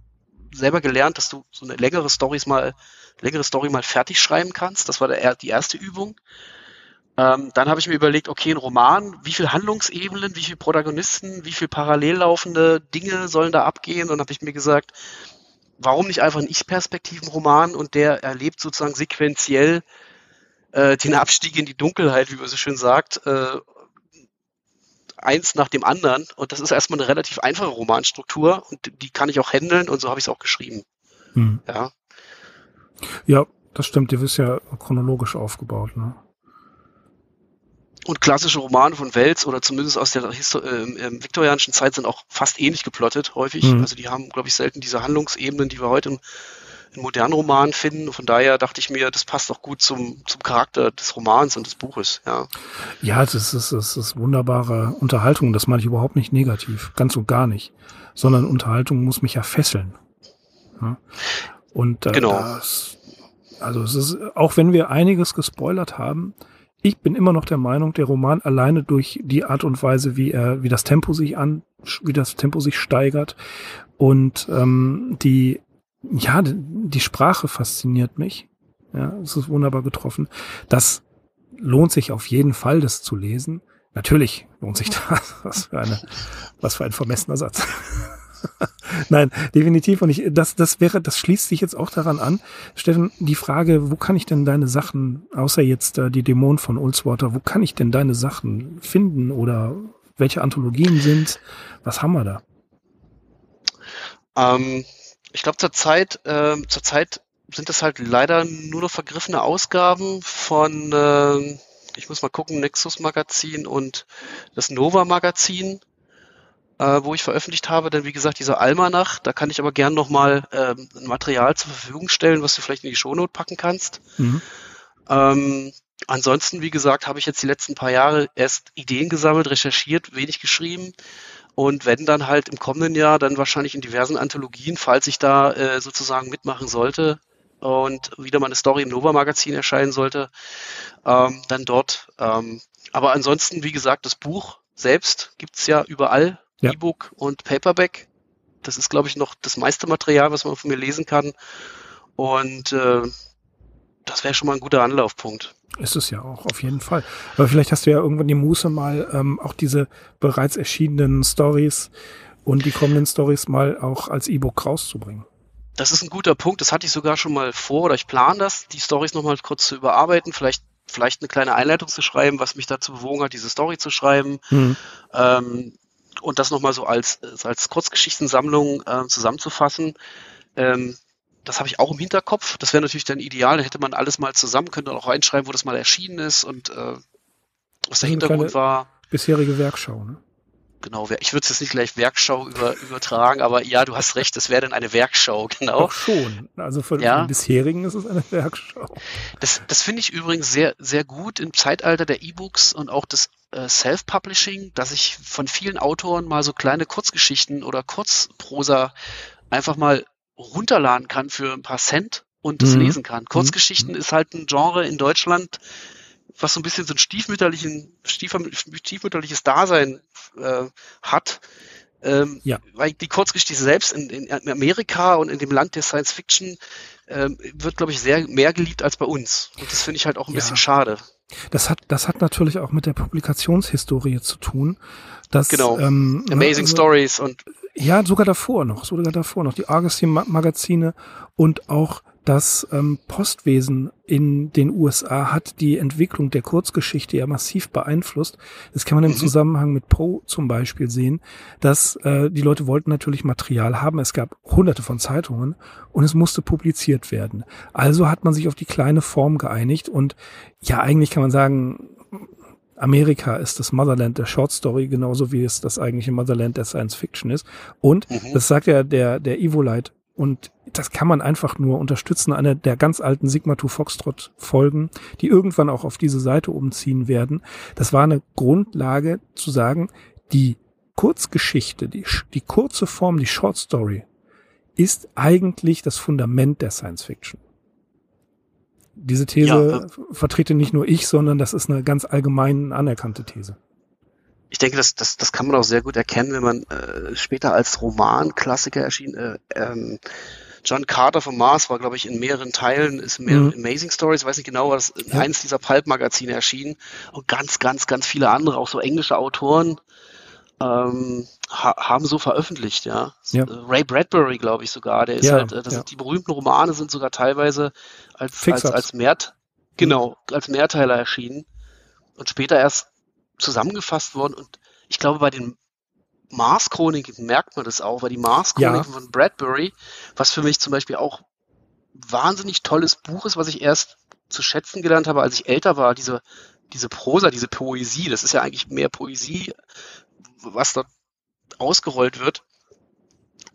selber gelernt, dass du so eine längere Storys mal, längere Story mal fertig schreiben kannst. Das war der, die erste Übung. Ähm, dann habe ich mir überlegt, okay, ein Roman, wie viele Handlungsebenen, wie viele Protagonisten, wie viele parallel laufende Dinge sollen da abgehen? Und habe ich mir gesagt, warum nicht einfach ein Ich-Perspektiven-Roman und der erlebt sozusagen sequenziell äh, den Abstieg in die Dunkelheit, wie man so schön sagt, äh, eins nach dem anderen. Und das ist erstmal eine relativ einfache Romanstruktur und die kann ich auch handeln und so habe ich es auch geschrieben. Hm. Ja. Ja, das stimmt. Die ist ja chronologisch aufgebaut. Ne? Und klassische Romane von Wels oder zumindest aus der Histo äh, äh, viktorianischen Zeit sind auch fast ähnlich geplottet, häufig. Mhm. Also die haben, glaube ich, selten diese Handlungsebenen, die wir heute in, in modernen Romanen finden. Von daher dachte ich mir, das passt auch gut zum, zum Charakter des Romans und des Buches. Ja, ja das, ist, das ist wunderbare Unterhaltung. Das meine ich überhaupt nicht negativ. Ganz und gar nicht. Sondern Unterhaltung muss mich ja fesseln. Ja? Und äh, genau. Das, also es ist, auch wenn wir einiges gespoilert haben, ich bin immer noch der Meinung, der Roman alleine durch die Art und Weise, wie er, wie das Tempo sich an, wie das Tempo sich steigert und ähm, die, ja, die Sprache fasziniert mich. Ja, es ist wunderbar getroffen. Das lohnt sich auf jeden Fall, das zu lesen. Natürlich lohnt sich das. Was für eine, was für ein vermessener Satz. Nein, definitiv. Und ich, das, das wäre, das schließt sich jetzt auch daran an. Steffen, die Frage, wo kann ich denn deine Sachen, außer jetzt äh, die Dämonen von Ulswater, wo kann ich denn deine Sachen finden oder welche Anthologien sind? Was haben wir da? Ähm, ich glaube zurzeit, äh, zurzeit sind das halt leider nur noch vergriffene Ausgaben von, äh, ich muss mal gucken, Nexus Magazin und das Nova Magazin, äh, wo ich veröffentlicht habe. Denn wie gesagt, dieser Almanach, da kann ich aber gern nochmal äh, ein Material zur Verfügung stellen, was du vielleicht in die Shownote packen kannst. Mhm. Ähm, ansonsten, wie gesagt, habe ich jetzt die letzten paar Jahre erst Ideen gesammelt, recherchiert, wenig geschrieben und wenn dann halt im kommenden Jahr dann wahrscheinlich in diversen Anthologien, falls ich da äh, sozusagen mitmachen sollte und wieder mal eine Story im Nova Magazin erscheinen sollte, ähm, dann dort. Ähm, aber ansonsten, wie gesagt, das Buch selbst gibt's ja überall, ja. E-Book und Paperback. Das ist, glaube ich, noch das meiste Material, was man von mir lesen kann. Und äh, das wäre schon mal ein guter Anlaufpunkt. Ist es ja auch, auf jeden Fall. Aber vielleicht hast du ja irgendwann die Muße mal ähm, auch diese bereits erschienenen Stories und die kommenden Stories mal auch als E-Book rauszubringen. Das ist ein guter Punkt. Das hatte ich sogar schon mal vor oder ich plane das, die Stories nochmal kurz zu überarbeiten, vielleicht, vielleicht eine kleine Einleitung zu schreiben, was mich dazu bewogen hat, diese Story zu schreiben. Mhm. Ähm, und das nochmal so als, als Kurzgeschichtensammlung äh, zusammenzufassen. Ähm, das habe ich auch im Hinterkopf. Das wäre natürlich dann ideal. Da hätte man alles mal zusammen, könnte auch reinschreiben, wo das mal erschienen ist und äh, was der Hintergrund war. Bisherige Werkschau, ne? Genau, ich würde es jetzt nicht gleich Werkschau über, übertragen, aber ja, du hast recht, es wäre dann eine Werkschau, genau. Auch schon. Also für, ja. den bisherigen ist es eine Werkschau. Das, das finde ich übrigens sehr, sehr gut im Zeitalter der E-Books und auch des äh, Self-Publishing, dass ich von vielen Autoren mal so kleine Kurzgeschichten oder Kurzprosa einfach mal runterladen kann für ein paar Cent und das mhm. lesen kann. Kurzgeschichten mhm. ist halt ein Genre in Deutschland, was so ein bisschen so ein stiefmütterlichen, stiefmütterliches Dasein äh, hat. Ähm, ja. Weil die Kurzgeschichte selbst in, in, Amerika und in dem Land der Science Fiction ähm, wird, glaube ich, sehr mehr geliebt als bei uns. Und das finde ich halt auch ein ja. bisschen schade. Das hat, das hat natürlich auch mit der Publikationshistorie zu tun. Dass, genau. Ähm, Amazing also, Stories und ja, sogar davor noch, sogar davor noch. Die Argosy-Magazine und auch das ähm, Postwesen in den USA hat die Entwicklung der Kurzgeschichte ja massiv beeinflusst. Das kann man im mhm. Zusammenhang mit Poe zum Beispiel sehen, dass äh, die Leute wollten natürlich Material haben. Es gab hunderte von Zeitungen und es musste publiziert werden. Also hat man sich auf die kleine Form geeinigt und ja, eigentlich kann man sagen, Amerika ist das Motherland der Short Story, genauso wie es das eigentliche Motherland der Science Fiction ist. Und mhm. das sagt ja der, der Evolite. Und das kann man einfach nur unterstützen, eine der ganz alten Sigma 2 Foxtrot Folgen, die irgendwann auch auf diese Seite umziehen werden. Das war eine Grundlage zu sagen, die Kurzgeschichte, die, die kurze Form, die Short Story ist eigentlich das Fundament der Science Fiction. Diese These ja, äh, vertrete nicht nur ich, sondern das ist eine ganz allgemein anerkannte These. Ich denke, das, das, das kann man auch sehr gut erkennen, wenn man äh, später als Romanklassiker erschien. Äh, ähm, John Carter von Mars war, glaube ich, in mehreren Teilen, ist mehr mhm. Amazing Stories, weiß nicht genau, was in ja. eins dieser Pulp-Magazine erschienen. Und ganz, ganz, ganz viele andere, auch so englische Autoren, ähm, ha haben so veröffentlicht, ja. ja. Ray Bradbury, glaube ich sogar, der ist ja, halt, äh, das sind, die berühmten Romane sind sogar teilweise als, als, als Mehr, genau, als Mehrteiler erschienen und später erst zusammengefasst worden und ich glaube bei den Mars-Chroniken merkt man das auch, weil die Mars-Chroniken von Bradbury, was für mich zum Beispiel auch wahnsinnig tolles Buch ist, was ich erst zu schätzen gelernt habe, als ich älter war, diese, diese Prosa, diese Poesie, das ist ja eigentlich mehr Poesie was dort ausgerollt wird,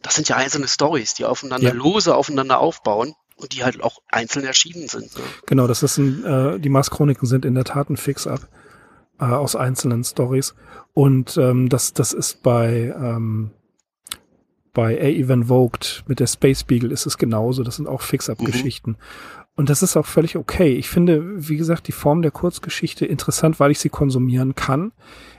das sind ja einzelne Stories, die aufeinander ja. lose aufeinander aufbauen und die halt auch einzeln erschienen sind. Ne? Genau, das ist ein, äh, die Mars-Chroniken sind in der Tat ein Fix-up äh, aus einzelnen Stories und ähm, das, das ist bei ähm, bei A Even Voked mit der Space Beagle ist es genauso. Das sind auch Fix-up-Geschichten. Mhm. Und das ist auch völlig okay. Ich finde, wie gesagt, die Form der Kurzgeschichte interessant, weil ich sie konsumieren kann.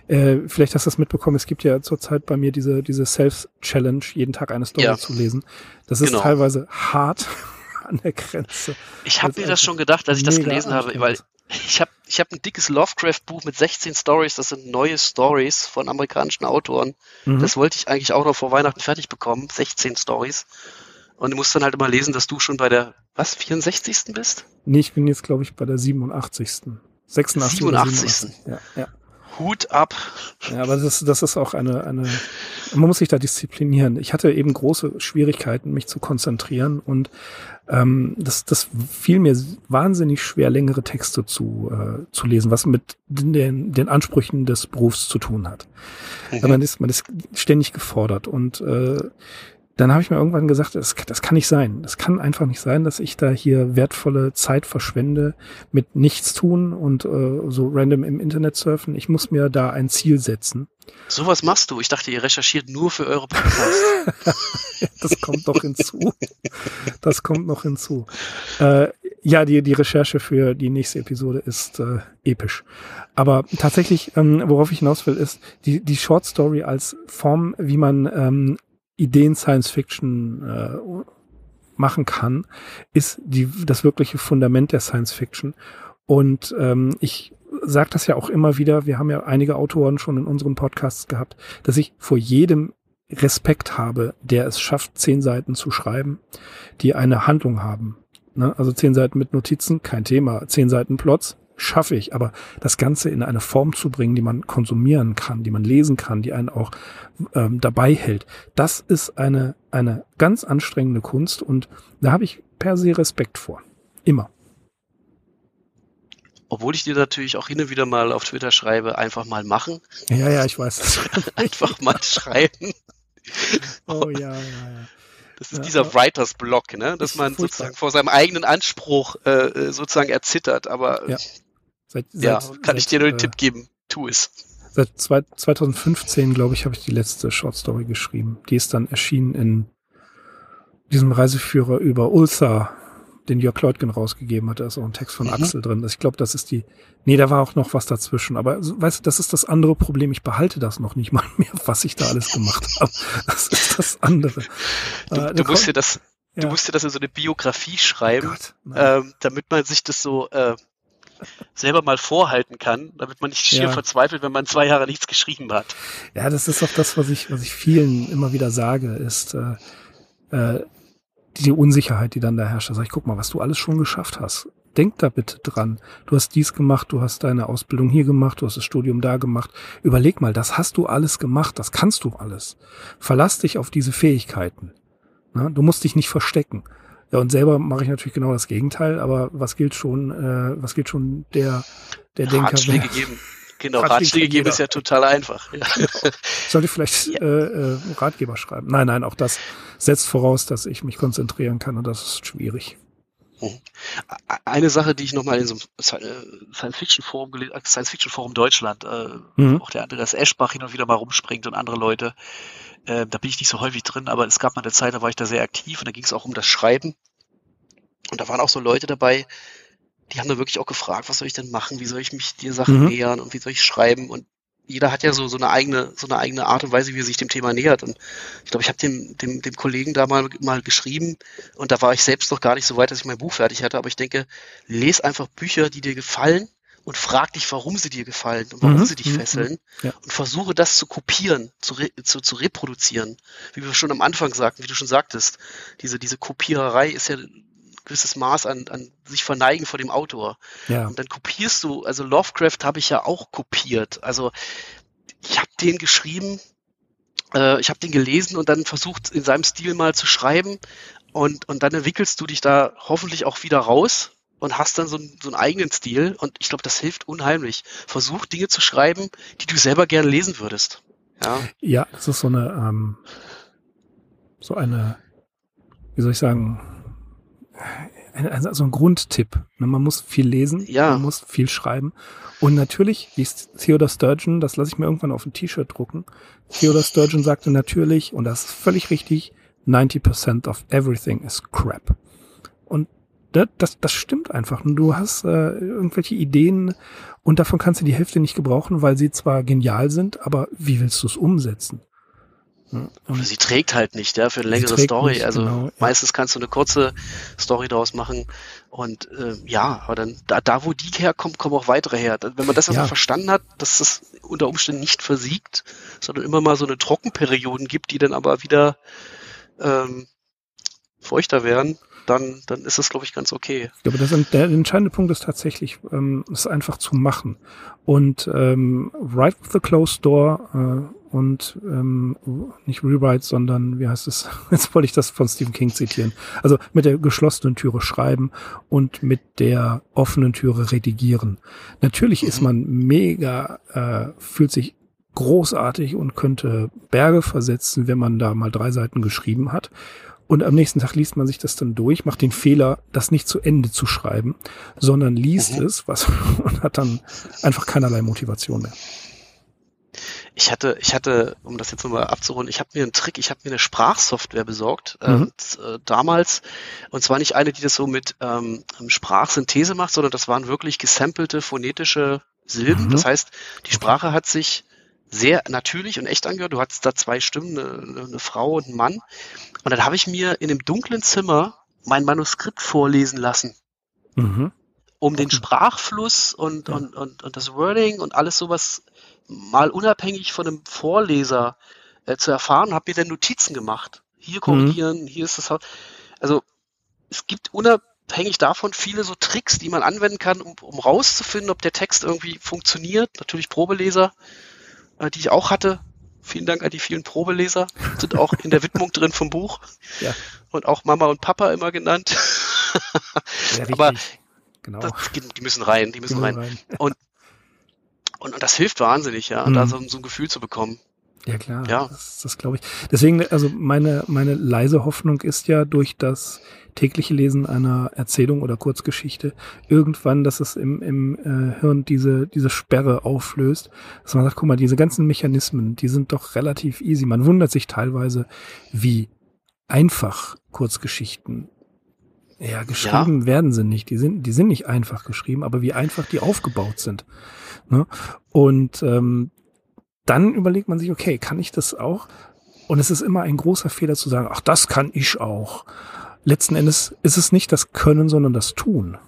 Äh, vielleicht hast du das mitbekommen, es gibt ja zurzeit bei mir diese, diese Self-Challenge, jeden Tag eine Story ja. zu lesen. Das ist genau. teilweise hart an der Grenze. Ich habe mir das schon gedacht, als ich das gelesen habe, weil ich habe ich hab ein dickes Lovecraft-Buch mit 16 Stories, das sind neue Stories von amerikanischen Autoren. Mhm. Das wollte ich eigentlich auch noch vor Weihnachten fertig bekommen, 16 Stories. Und du musst dann halt immer lesen, dass du schon bei der, was, 64. bist? Nee, ich bin jetzt, glaube ich, bei der 87. 86. 87. Ja, ja. Hut ab. Ja, aber das, das ist auch eine, eine, man muss sich da disziplinieren. Ich hatte eben große Schwierigkeiten, mich zu konzentrieren und ähm, das, das fiel mir wahnsinnig schwer, längere Texte zu, äh, zu lesen, was mit den, den Ansprüchen des Berufs zu tun hat. Mhm. Man, ist, man ist ständig gefordert und äh, dann habe ich mir irgendwann gesagt, das, das kann nicht sein. Das kann einfach nicht sein, dass ich da hier wertvolle Zeit verschwende mit nichts tun und äh, so random im Internet surfen. Ich muss mir da ein Ziel setzen. Sowas machst du. Ich dachte, ihr recherchiert nur für eure Podcasts. das kommt noch hinzu. Das kommt noch hinzu. Äh, ja, die, die Recherche für die nächste Episode ist äh, episch. Aber tatsächlich, ähm, worauf ich hinaus will, ist die, die Short Story als Form, wie man ähm, Ideen Science Fiction äh, machen kann, ist die, das wirkliche Fundament der Science Fiction. Und ähm, ich sage das ja auch immer wieder, wir haben ja einige Autoren schon in unseren Podcasts gehabt, dass ich vor jedem Respekt habe, der es schafft, zehn Seiten zu schreiben, die eine Handlung haben. Ne? Also zehn Seiten mit Notizen, kein Thema. Zehn Seiten Plots, schaffe ich. Aber das Ganze in eine Form zu bringen, die man konsumieren kann, die man lesen kann, die einen auch ähm, dabei hält, das ist eine, eine ganz anstrengende Kunst und da habe ich per se Respekt vor. Immer. Obwohl ich dir natürlich auch hin und wieder mal auf Twitter schreibe, einfach mal machen. Ja, ja, ich weiß. einfach mal schreiben. Oh ja, ja, ja. Das ist ja, dieser Writers Block, ne? dass man sozusagen vor seinem eigenen Anspruch äh, äh sozusagen erzittert. Aber ja. Seit, ja, seit, kann seit, ich dir nur den äh, Tipp geben, tu es. Seit zwei, 2015, glaube ich, habe ich die letzte Short Story geschrieben. Die ist dann erschienen in diesem Reiseführer über Ulsa, den Jörg Leutgen rausgegeben hat. Da ist auch ein Text von mhm. Axel drin. Ich glaube, das ist die. Nee, da war auch noch was dazwischen. Aber weißt du, das ist das andere Problem. Ich behalte das noch nicht mal mehr, was ich da alles gemacht habe. Das ist das andere. Du, äh, du musst dir das, ja. du musst dir das in so eine Biografie schreiben, oh Gott, ähm, damit man sich das so äh, selber mal vorhalten kann, damit man nicht schier ja. verzweifelt, wenn man zwei Jahre nichts geschrieben hat. Ja, das ist auch das, was ich, was ich vielen immer wieder sage, ist äh, äh, die Unsicherheit, die dann da herrscht. Da sag ich, guck mal, was du alles schon geschafft hast. Denk da bitte dran. Du hast dies gemacht, du hast deine Ausbildung hier gemacht, du hast das Studium da gemacht. Überleg mal, das hast du alles gemacht, das kannst du alles. Verlass dich auf diese Fähigkeiten. Na, du musst dich nicht verstecken. Ja, und selber mache ich natürlich genau das Gegenteil, aber was gilt schon, äh, was gilt schon der, der Denker? Ratschläge geben. Genau, Ratschläge, Ratschläge geben ist ja total einfach. Ja. Genau. Sollte vielleicht ja. äh, äh, Ratgeber schreiben. Nein, nein, auch das setzt voraus, dass ich mich konzentrieren kann und das ist schwierig. Mhm. Eine Sache, die ich nochmal in so einem Science-Fiction-Forum, Science-Fiction-Forum Deutschland, äh, mhm. auch der Andreas Eschbach hin und wieder mal rumspringt und andere Leute, äh, da bin ich nicht so häufig drin, aber es gab mal eine Zeit, da war ich da sehr aktiv und da ging es auch um das Schreiben. Und da waren auch so Leute dabei, die haben da wirklich auch gefragt, was soll ich denn machen, wie soll ich mich dir Sachen mhm. nähern und wie soll ich schreiben und jeder hat ja so, so eine eigene, so eine eigene Art und Weise, wie er sich dem Thema nähert. Und ich glaube, ich habe dem, dem, dem Kollegen da mal, mal geschrieben und da war ich selbst noch gar nicht so weit, dass ich mein Buch fertig hatte. Aber ich denke, lese einfach Bücher, die dir gefallen und frag dich, warum sie dir gefallen und warum mhm. sie dich mhm. fesseln ja. und versuche das zu kopieren, zu, re, zu, zu reproduzieren. Wie wir schon am Anfang sagten, wie du schon sagtest, diese, diese Kopiererei ist ja ein gewisses Maß an, an sich verneigen vor dem Autor. Ja. Und dann kopierst du, also Lovecraft habe ich ja auch kopiert. Also ich habe den geschrieben, äh, ich habe den gelesen und dann versucht in seinem Stil mal zu schreiben und, und dann entwickelst du dich da hoffentlich auch wieder raus und hast dann so, einen, so einen eigenen Stil und ich glaube, das hilft unheimlich. Versuch Dinge zu schreiben, die du selber gerne lesen würdest. Ja, ja das ist so eine, ähm, so eine, wie soll ich sagen, also so ein Grundtipp. Ne? Man muss viel lesen, ja. man muss viel schreiben. Und natürlich, wie Theodore Sturgeon, das lasse ich mir irgendwann auf ein T-Shirt drucken. Theodore Sturgeon sagte natürlich, und das ist völlig richtig, 90% of everything is crap. Und das, das stimmt einfach. Du hast äh, irgendwelche Ideen und davon kannst du die Hälfte nicht gebrauchen, weil sie zwar genial sind, aber wie willst du es umsetzen? Oder sie trägt halt nicht, ja, für eine längere Story. Nicht, also genau, meistens kannst du eine kurze Story daraus machen. Und äh, ja, aber dann, da, da wo die herkommt, kommen auch weitere her. Wenn man das einfach ja. verstanden hat, dass das unter Umständen nicht versiegt, sondern immer mal so eine Trockenperioden gibt, die dann aber wieder ähm, feuchter werden, dann, dann ist es, glaube ich, ganz okay. Ich glaube, das, der entscheidende Punkt ist tatsächlich, ähm, es einfach zu machen. Und ähm, Right with the Closed Door äh, und ähm, nicht Rewrite, sondern wie heißt es? Jetzt wollte ich das von Stephen King zitieren. Also mit der geschlossenen Türe schreiben und mit der offenen Türe redigieren. Natürlich mhm. ist man mega, äh, fühlt sich großartig und könnte Berge versetzen, wenn man da mal drei Seiten geschrieben hat. Und am nächsten Tag liest man sich das dann durch, macht den Fehler, das nicht zu Ende zu schreiben, sondern liest mhm. es was, und hat dann einfach keinerlei Motivation mehr. Ich hatte, ich hatte, um das jetzt nochmal abzurunden, ich habe mir einen Trick, ich habe mir eine Sprachsoftware besorgt, mhm. ähm, äh, damals, und zwar nicht eine, die das so mit ähm, Sprachsynthese macht, sondern das waren wirklich gesampelte phonetische Silben. Mhm. Das heißt, die Sprache hat sich sehr natürlich und echt angehört. Du hattest da zwei Stimmen, eine, eine Frau und ein Mann. Und dann habe ich mir in einem dunklen Zimmer mein Manuskript vorlesen lassen. Mhm. Um den Sprachfluss und, ja. und, und, und das Wording und alles sowas mal unabhängig von einem Vorleser äh, zu erfahren, habe mir dann Notizen gemacht. Hier korrigieren, mhm. hier ist das. Also es gibt unabhängig davon viele so Tricks, die man anwenden kann, um, um rauszufinden, ob der Text irgendwie funktioniert. Natürlich Probeleser, die ich auch hatte. Vielen Dank an die vielen Probeleser. Sind auch in der Widmung drin vom Buch. Ja. Und auch Mama und Papa immer genannt. Aber genau. Das, die müssen rein, die müssen, die müssen rein. rein. Und, und, und, das hilft wahnsinnig, ja, mhm. da so, so ein Gefühl zu bekommen. Ja klar, ja. das, das glaube ich. Deswegen, also meine, meine leise Hoffnung ist ja durch das tägliche Lesen einer Erzählung oder Kurzgeschichte irgendwann, dass es im, im äh, Hirn diese, diese Sperre auflöst, dass man sagt, guck mal, diese ganzen Mechanismen, die sind doch relativ easy. Man wundert sich teilweise, wie einfach Kurzgeschichten ja, geschrieben ja. werden sie nicht. Die sind, die sind nicht einfach geschrieben, aber wie einfach die aufgebaut sind. Ne? Und ähm, dann überlegt man sich, okay, kann ich das auch? Und es ist immer ein großer Fehler zu sagen, ach, das kann ich auch letzten Endes ist es nicht das Können, sondern das Tun.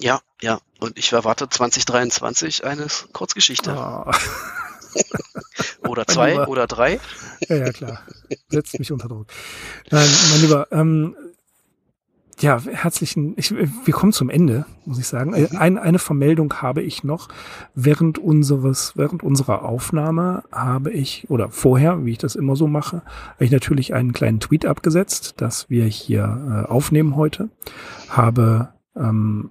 Ja, ja. Und ich erwarte 2023 eine Kurzgeschichte. Oh. oder zwei oder drei. Ja, ja, klar. Setzt mich unter Druck. Nein, mein Lieber, ähm, ja, herzlichen, ich, wir kommen zum Ende, muss ich sagen. Mhm. Ein, eine Vermeldung habe ich noch. Während unseres, während unserer Aufnahme habe ich, oder vorher, wie ich das immer so mache, habe ich natürlich einen kleinen Tweet abgesetzt, dass wir hier äh, aufnehmen heute. Habe ähm,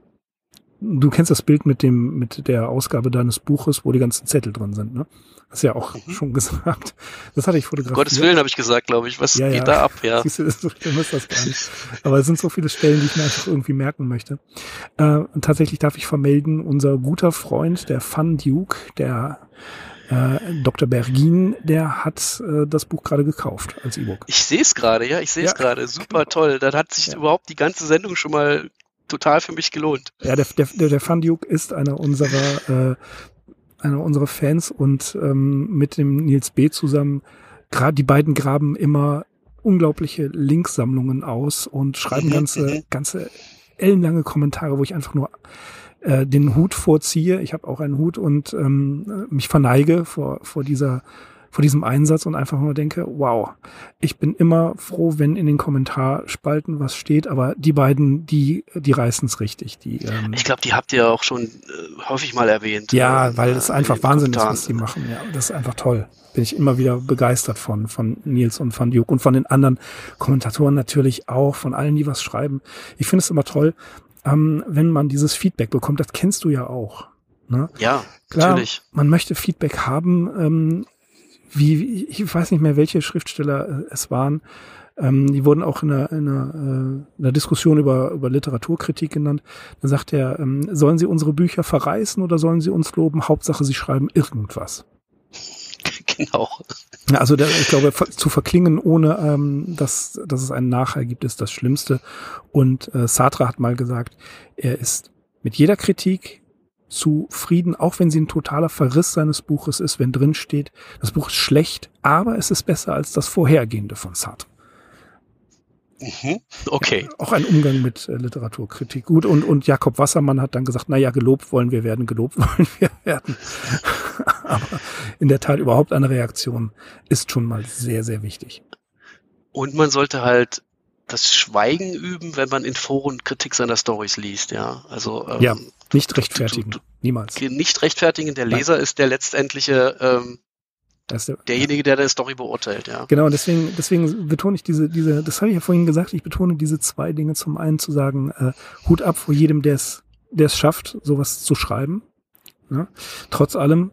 du kennst das Bild mit dem, mit der Ausgabe deines Buches, wo die ganzen Zettel drin sind, ne? Hast ja auch mhm. schon gesagt. Das hatte ich fotografiert. Gottes Willen habe ich gesagt, glaube ich. Was ja, geht ja. da ab, ja? Siehst du, so schlimm ist das gar nicht. Aber es sind so viele Stellen, die ich mir einfach irgendwie merken möchte. Äh, und tatsächlich darf ich vermelden, unser guter Freund, der Fun Duke, der äh, Dr. Bergin, der hat äh, das Buch gerade gekauft als E-Book. Ich sehe es gerade, ja, ich sehe es ja, gerade. Super genau. toll. Dann hat sich ja. überhaupt die ganze Sendung schon mal total für mich gelohnt. Ja, der, der, der Fun Duke ist einer unserer, äh, einer unserer Fans und ähm, mit dem Nils B. zusammen, gerade die beiden graben immer unglaubliche Linksammlungen aus und schreiben mhm, ganze, mhm. ganze ellenlange Kommentare, wo ich einfach nur äh, den Hut vorziehe. Ich habe auch einen Hut und ähm, mich verneige vor, vor dieser vor diesem Einsatz und einfach nur denke, wow, ich bin immer froh, wenn in den Kommentarspalten was steht, aber die beiden, die, die reißen es richtig. Die, ähm, ich glaube, die habt ihr auch schon äh, häufig mal erwähnt. Ja, äh, weil es einfach Wahnsinn ist, was die machen. Ja, das ist einfach toll. Bin ich immer wieder begeistert von, von Nils und von Duke und von den anderen Kommentatoren natürlich auch, von allen, die was schreiben. Ich finde es immer toll, ähm, wenn man dieses Feedback bekommt. Das kennst du ja auch. Ne? Ja, Klar, natürlich. Man möchte Feedback haben. Ähm, wie, ich weiß nicht mehr, welche Schriftsteller äh, es waren. Ähm, die wurden auch in einer, in einer, äh, in einer Diskussion über, über Literaturkritik genannt. Da sagt er, ähm, sollen sie unsere Bücher verreißen oder sollen sie uns loben? Hauptsache, sie schreiben irgendwas. Genau. Also der, ich glaube, zu verklingen, ohne ähm, dass, dass es einen Nachhall gibt, ist das Schlimmste. Und äh, Sartre hat mal gesagt, er ist mit jeder Kritik, zufrieden, auch wenn sie ein totaler Verriss seines Buches ist, wenn drin steht, das Buch ist schlecht, aber es ist besser als das vorhergehende von Sartre. Mhm. Okay. Ja, auch ein Umgang mit äh, Literaturkritik. Gut, und, und Jakob Wassermann hat dann gesagt, na ja, gelobt wollen wir werden, gelobt wollen wir werden. aber in der Tat überhaupt eine Reaktion ist schon mal sehr, sehr wichtig. Und man sollte halt das Schweigen üben, wenn man in Foren Kritik seiner Stories liest, ja. Also ähm, ja, nicht rechtfertigen, niemals. Nicht rechtfertigen, der Leser Nein. ist der letztendliche ähm, der, derjenige, der deine Story beurteilt, ja. Genau, deswegen, deswegen betone ich diese, diese, das habe ich ja vorhin gesagt, ich betone diese zwei Dinge. Zum einen zu sagen, äh, Hut ab vor jedem, der es, der es schafft, sowas zu schreiben. Ja, trotz allem.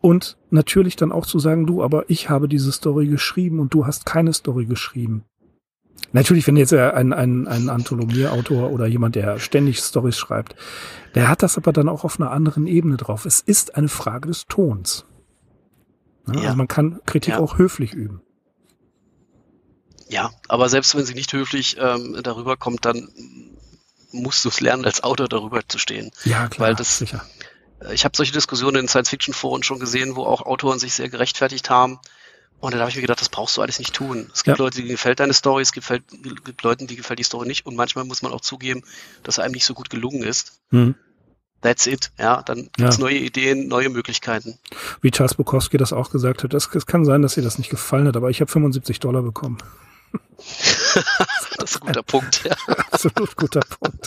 Und natürlich dann auch zu sagen, du, aber ich habe diese Story geschrieben und du hast keine Story geschrieben. Natürlich, wenn jetzt ein, ein, ein Anthologieautor oder jemand, der ständig Stories schreibt, der hat das aber dann auch auf einer anderen Ebene drauf. Es ist eine Frage des Tons. Ja, ja. Also man kann Kritik ja. auch höflich üben. Ja, aber selbst wenn sie nicht höflich ähm, darüber kommt, dann musst du es lernen, als Autor darüber zu stehen. Ja, klar, Weil das, sicher. Äh, ich habe solche Diskussionen in Science-Fiction-Foren schon gesehen, wo auch Autoren sich sehr gerechtfertigt haben. Und dann habe ich mir gedacht, das brauchst du alles nicht tun. Es gibt ja. Leute, die gefällt deine Story, es gibt, gibt Leuten, die gefällt die Story nicht. Und manchmal muss man auch zugeben, dass er einem nicht so gut gelungen ist. Mhm. That's it. Ja, dann gibt's ja. neue Ideen, neue Möglichkeiten. Wie Charles Bukowski das auch gesagt hat, es kann sein, dass ihr das nicht gefallen hat, aber ich habe 75 Dollar bekommen. das ist ein guter Punkt, ja. Absolut guter Punkt.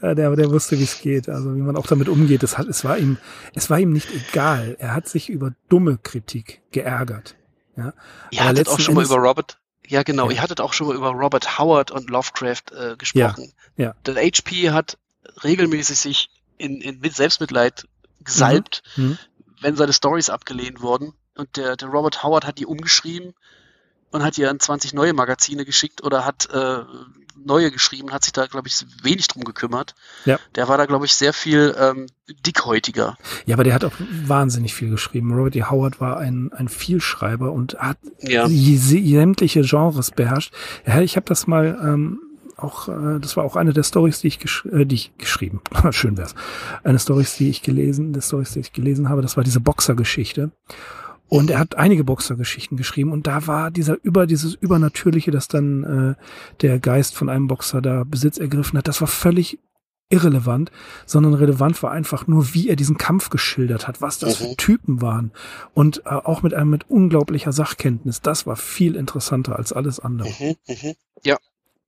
Ja, der, der wusste, wie es geht, also wie man auch damit umgeht. Es, hat, es, war ihm, es war ihm nicht egal. Er hat sich über dumme Kritik geärgert. Ja, ihr hattet auch schon mal über Robert, ja genau, ja. ihr hattet auch schon mal über Robert Howard und Lovecraft äh, gesprochen. Ja, ja. Der HP hat regelmäßig sich in, in mit Selbstmitleid gesalbt, mhm. mhm. wenn seine Stories abgelehnt wurden. Und der, der Robert Howard hat die umgeschrieben und hat ihr an 20 neue Magazine geschickt oder hat äh, neue geschrieben, hat sich da, glaube ich, wenig drum gekümmert. Ja. Der war da, glaube ich, sehr viel ähm, dickhäutiger. Ja, aber der hat auch wahnsinnig viel geschrieben. Robert E. Howard war ein, ein Vielschreiber und hat ja. sämtliche Genres beherrscht. Ja, ich habe das mal ähm, auch, äh, das war auch eine der Stories, die ich, gesch äh, die ich geschrieben, schön wär's, eine Stories, die ich gelesen, der Stories, die ich gelesen habe, das war diese Boxergeschichte. Und er hat einige Boxergeschichten geschrieben und da war dieser über dieses übernatürliche, dass dann äh, der Geist von einem Boxer da Besitz ergriffen hat, das war völlig irrelevant, sondern relevant war einfach nur, wie er diesen Kampf geschildert hat, was das mhm. für Typen waren und äh, auch mit einem mit unglaublicher Sachkenntnis. Das war viel interessanter als alles andere. Mhm, mh. Ja,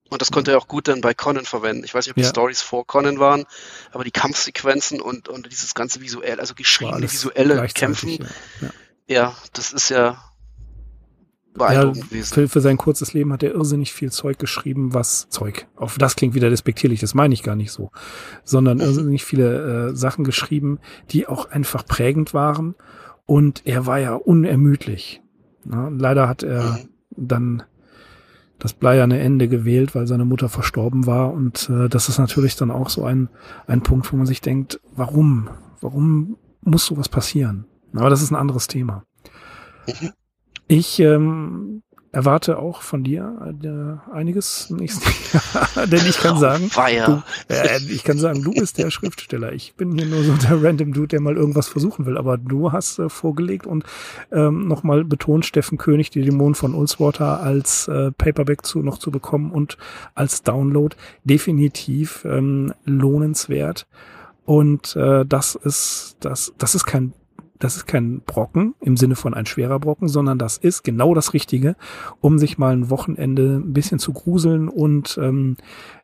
und das konnte er auch gut dann bei Conan verwenden. Ich weiß nicht, ob die ja. Stories vor Conan waren, aber die Kampfsequenzen und, und dieses ganze visuell, also geschriebene visuelle Kämpfen, ja. Ja. Ja. das ist ja beeindruckend ja, gewesen. Für, für sein kurzes Leben hat er irrsinnig viel Zeug geschrieben, was Zeug. Auf das klingt wieder despektierlich, das meine ich gar nicht so. Sondern irrsinnig viele äh, Sachen geschrieben, die auch einfach prägend waren. Und er war ja unermüdlich. Ja, leider hat er mhm. dann das bleierne Ende gewählt, weil seine Mutter verstorben war. Und äh, das ist natürlich dann auch so ein, ein Punkt, wo man sich denkt, warum? Warum muss sowas passieren? Aber das ist ein anderes Thema. Mhm. Ich ähm, erwarte auch von dir äh, einiges nächsten Jahr, denn ich kann sagen, du, äh, ich kann sagen, du bist der Schriftsteller. Ich bin hier nur so der Random Dude, der mal irgendwas versuchen will, aber du hast äh, vorgelegt und ähm, nochmal betont, Steffen König, die Dämonen von Ulswater als äh, Paperback zu, noch zu bekommen und als Download definitiv ähm, lohnenswert. Und äh, das ist das, das ist kein das ist kein Brocken im Sinne von ein schwerer Brocken, sondern das ist genau das Richtige, um sich mal ein Wochenende ein bisschen zu gruseln und ähm,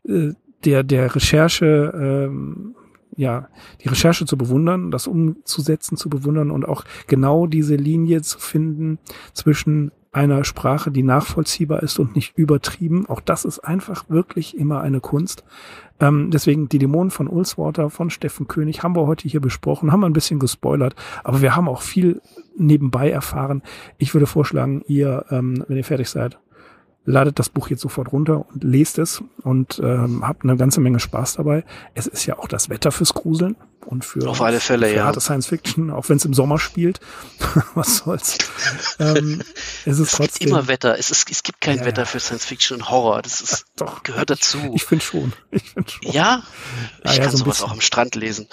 äh, der der Recherche ähm, ja, die Recherche zu bewundern, das umzusetzen zu bewundern und auch genau diese Linie zu finden zwischen einer Sprache, die nachvollziehbar ist und nicht übertrieben. Auch das ist einfach wirklich immer eine Kunst. Ähm, deswegen die Dämonen von Ulswater, von Steffen König haben wir heute hier besprochen, haben wir ein bisschen gespoilert, aber wir haben auch viel nebenbei erfahren. Ich würde vorschlagen, ihr, ähm, wenn ihr fertig seid, ladet das Buch jetzt sofort runter und lest es und ähm, habt eine ganze Menge Spaß dabei. Es ist ja auch das Wetter fürs Gruseln und für, Auf alle Fälle, für ja. harte Science Fiction, auch wenn es im Sommer spielt. Was soll's. ähm, es ist es trotzdem, gibt immer Wetter. Es, ist, es gibt kein ja, Wetter für Science Fiction und Horror. Das ist, doch, gehört dazu. Ich, ich finde schon. Ich find schon. Ja? Ich ja, kann so sowas bisschen. auch am Strand lesen.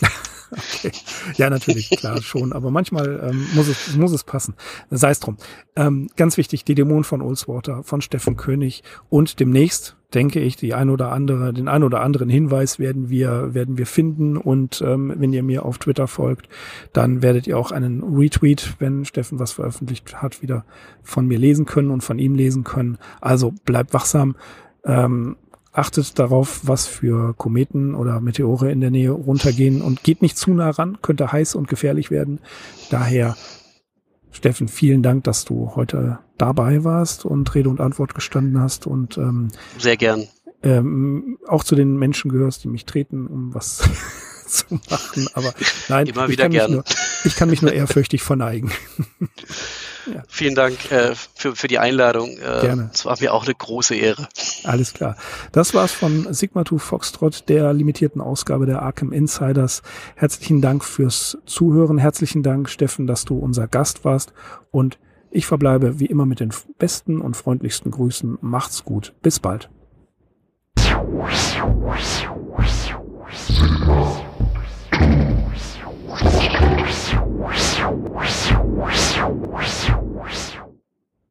Okay. Ja, natürlich, klar schon. Aber manchmal ähm, muss, es, muss es passen. Sei es drum. Ähm, ganz wichtig, die Dämonen von Olswater, von Steffen König und demnächst, denke ich, die ein oder andere, den ein oder anderen Hinweis werden wir, werden wir finden. Und ähm, wenn ihr mir auf Twitter folgt, dann werdet ihr auch einen Retweet, wenn Steffen was veröffentlicht hat, wieder von mir lesen können und von ihm lesen können. Also bleibt wachsam. Ähm, achtet darauf, was für Kometen oder Meteore in der Nähe runtergehen und geht nicht zu nah ran, könnte heiß und gefährlich werden. Daher, Steffen, vielen Dank, dass du heute dabei warst und Rede und Antwort gestanden hast und ähm, sehr gern. Ähm, auch zu den Menschen gehörst, die mich treten, um was zu machen. Aber nein, Immer wieder ich, kann gern. Nur, ich kann mich nur ehrfürchtig verneigen. Ja. Vielen Dank äh, für, für die Einladung. Äh, Gerne. Es war mir auch eine große Ehre. Alles klar. Das war's von Sigma 2 Foxtrot, der limitierten Ausgabe der Arkham Insiders. Herzlichen Dank fürs Zuhören. Herzlichen Dank, Steffen, dass du unser Gast warst. Und ich verbleibe wie immer mit den besten und freundlichsten Grüßen. Macht's gut. Bis bald. Sigma 咻咻咻咻咻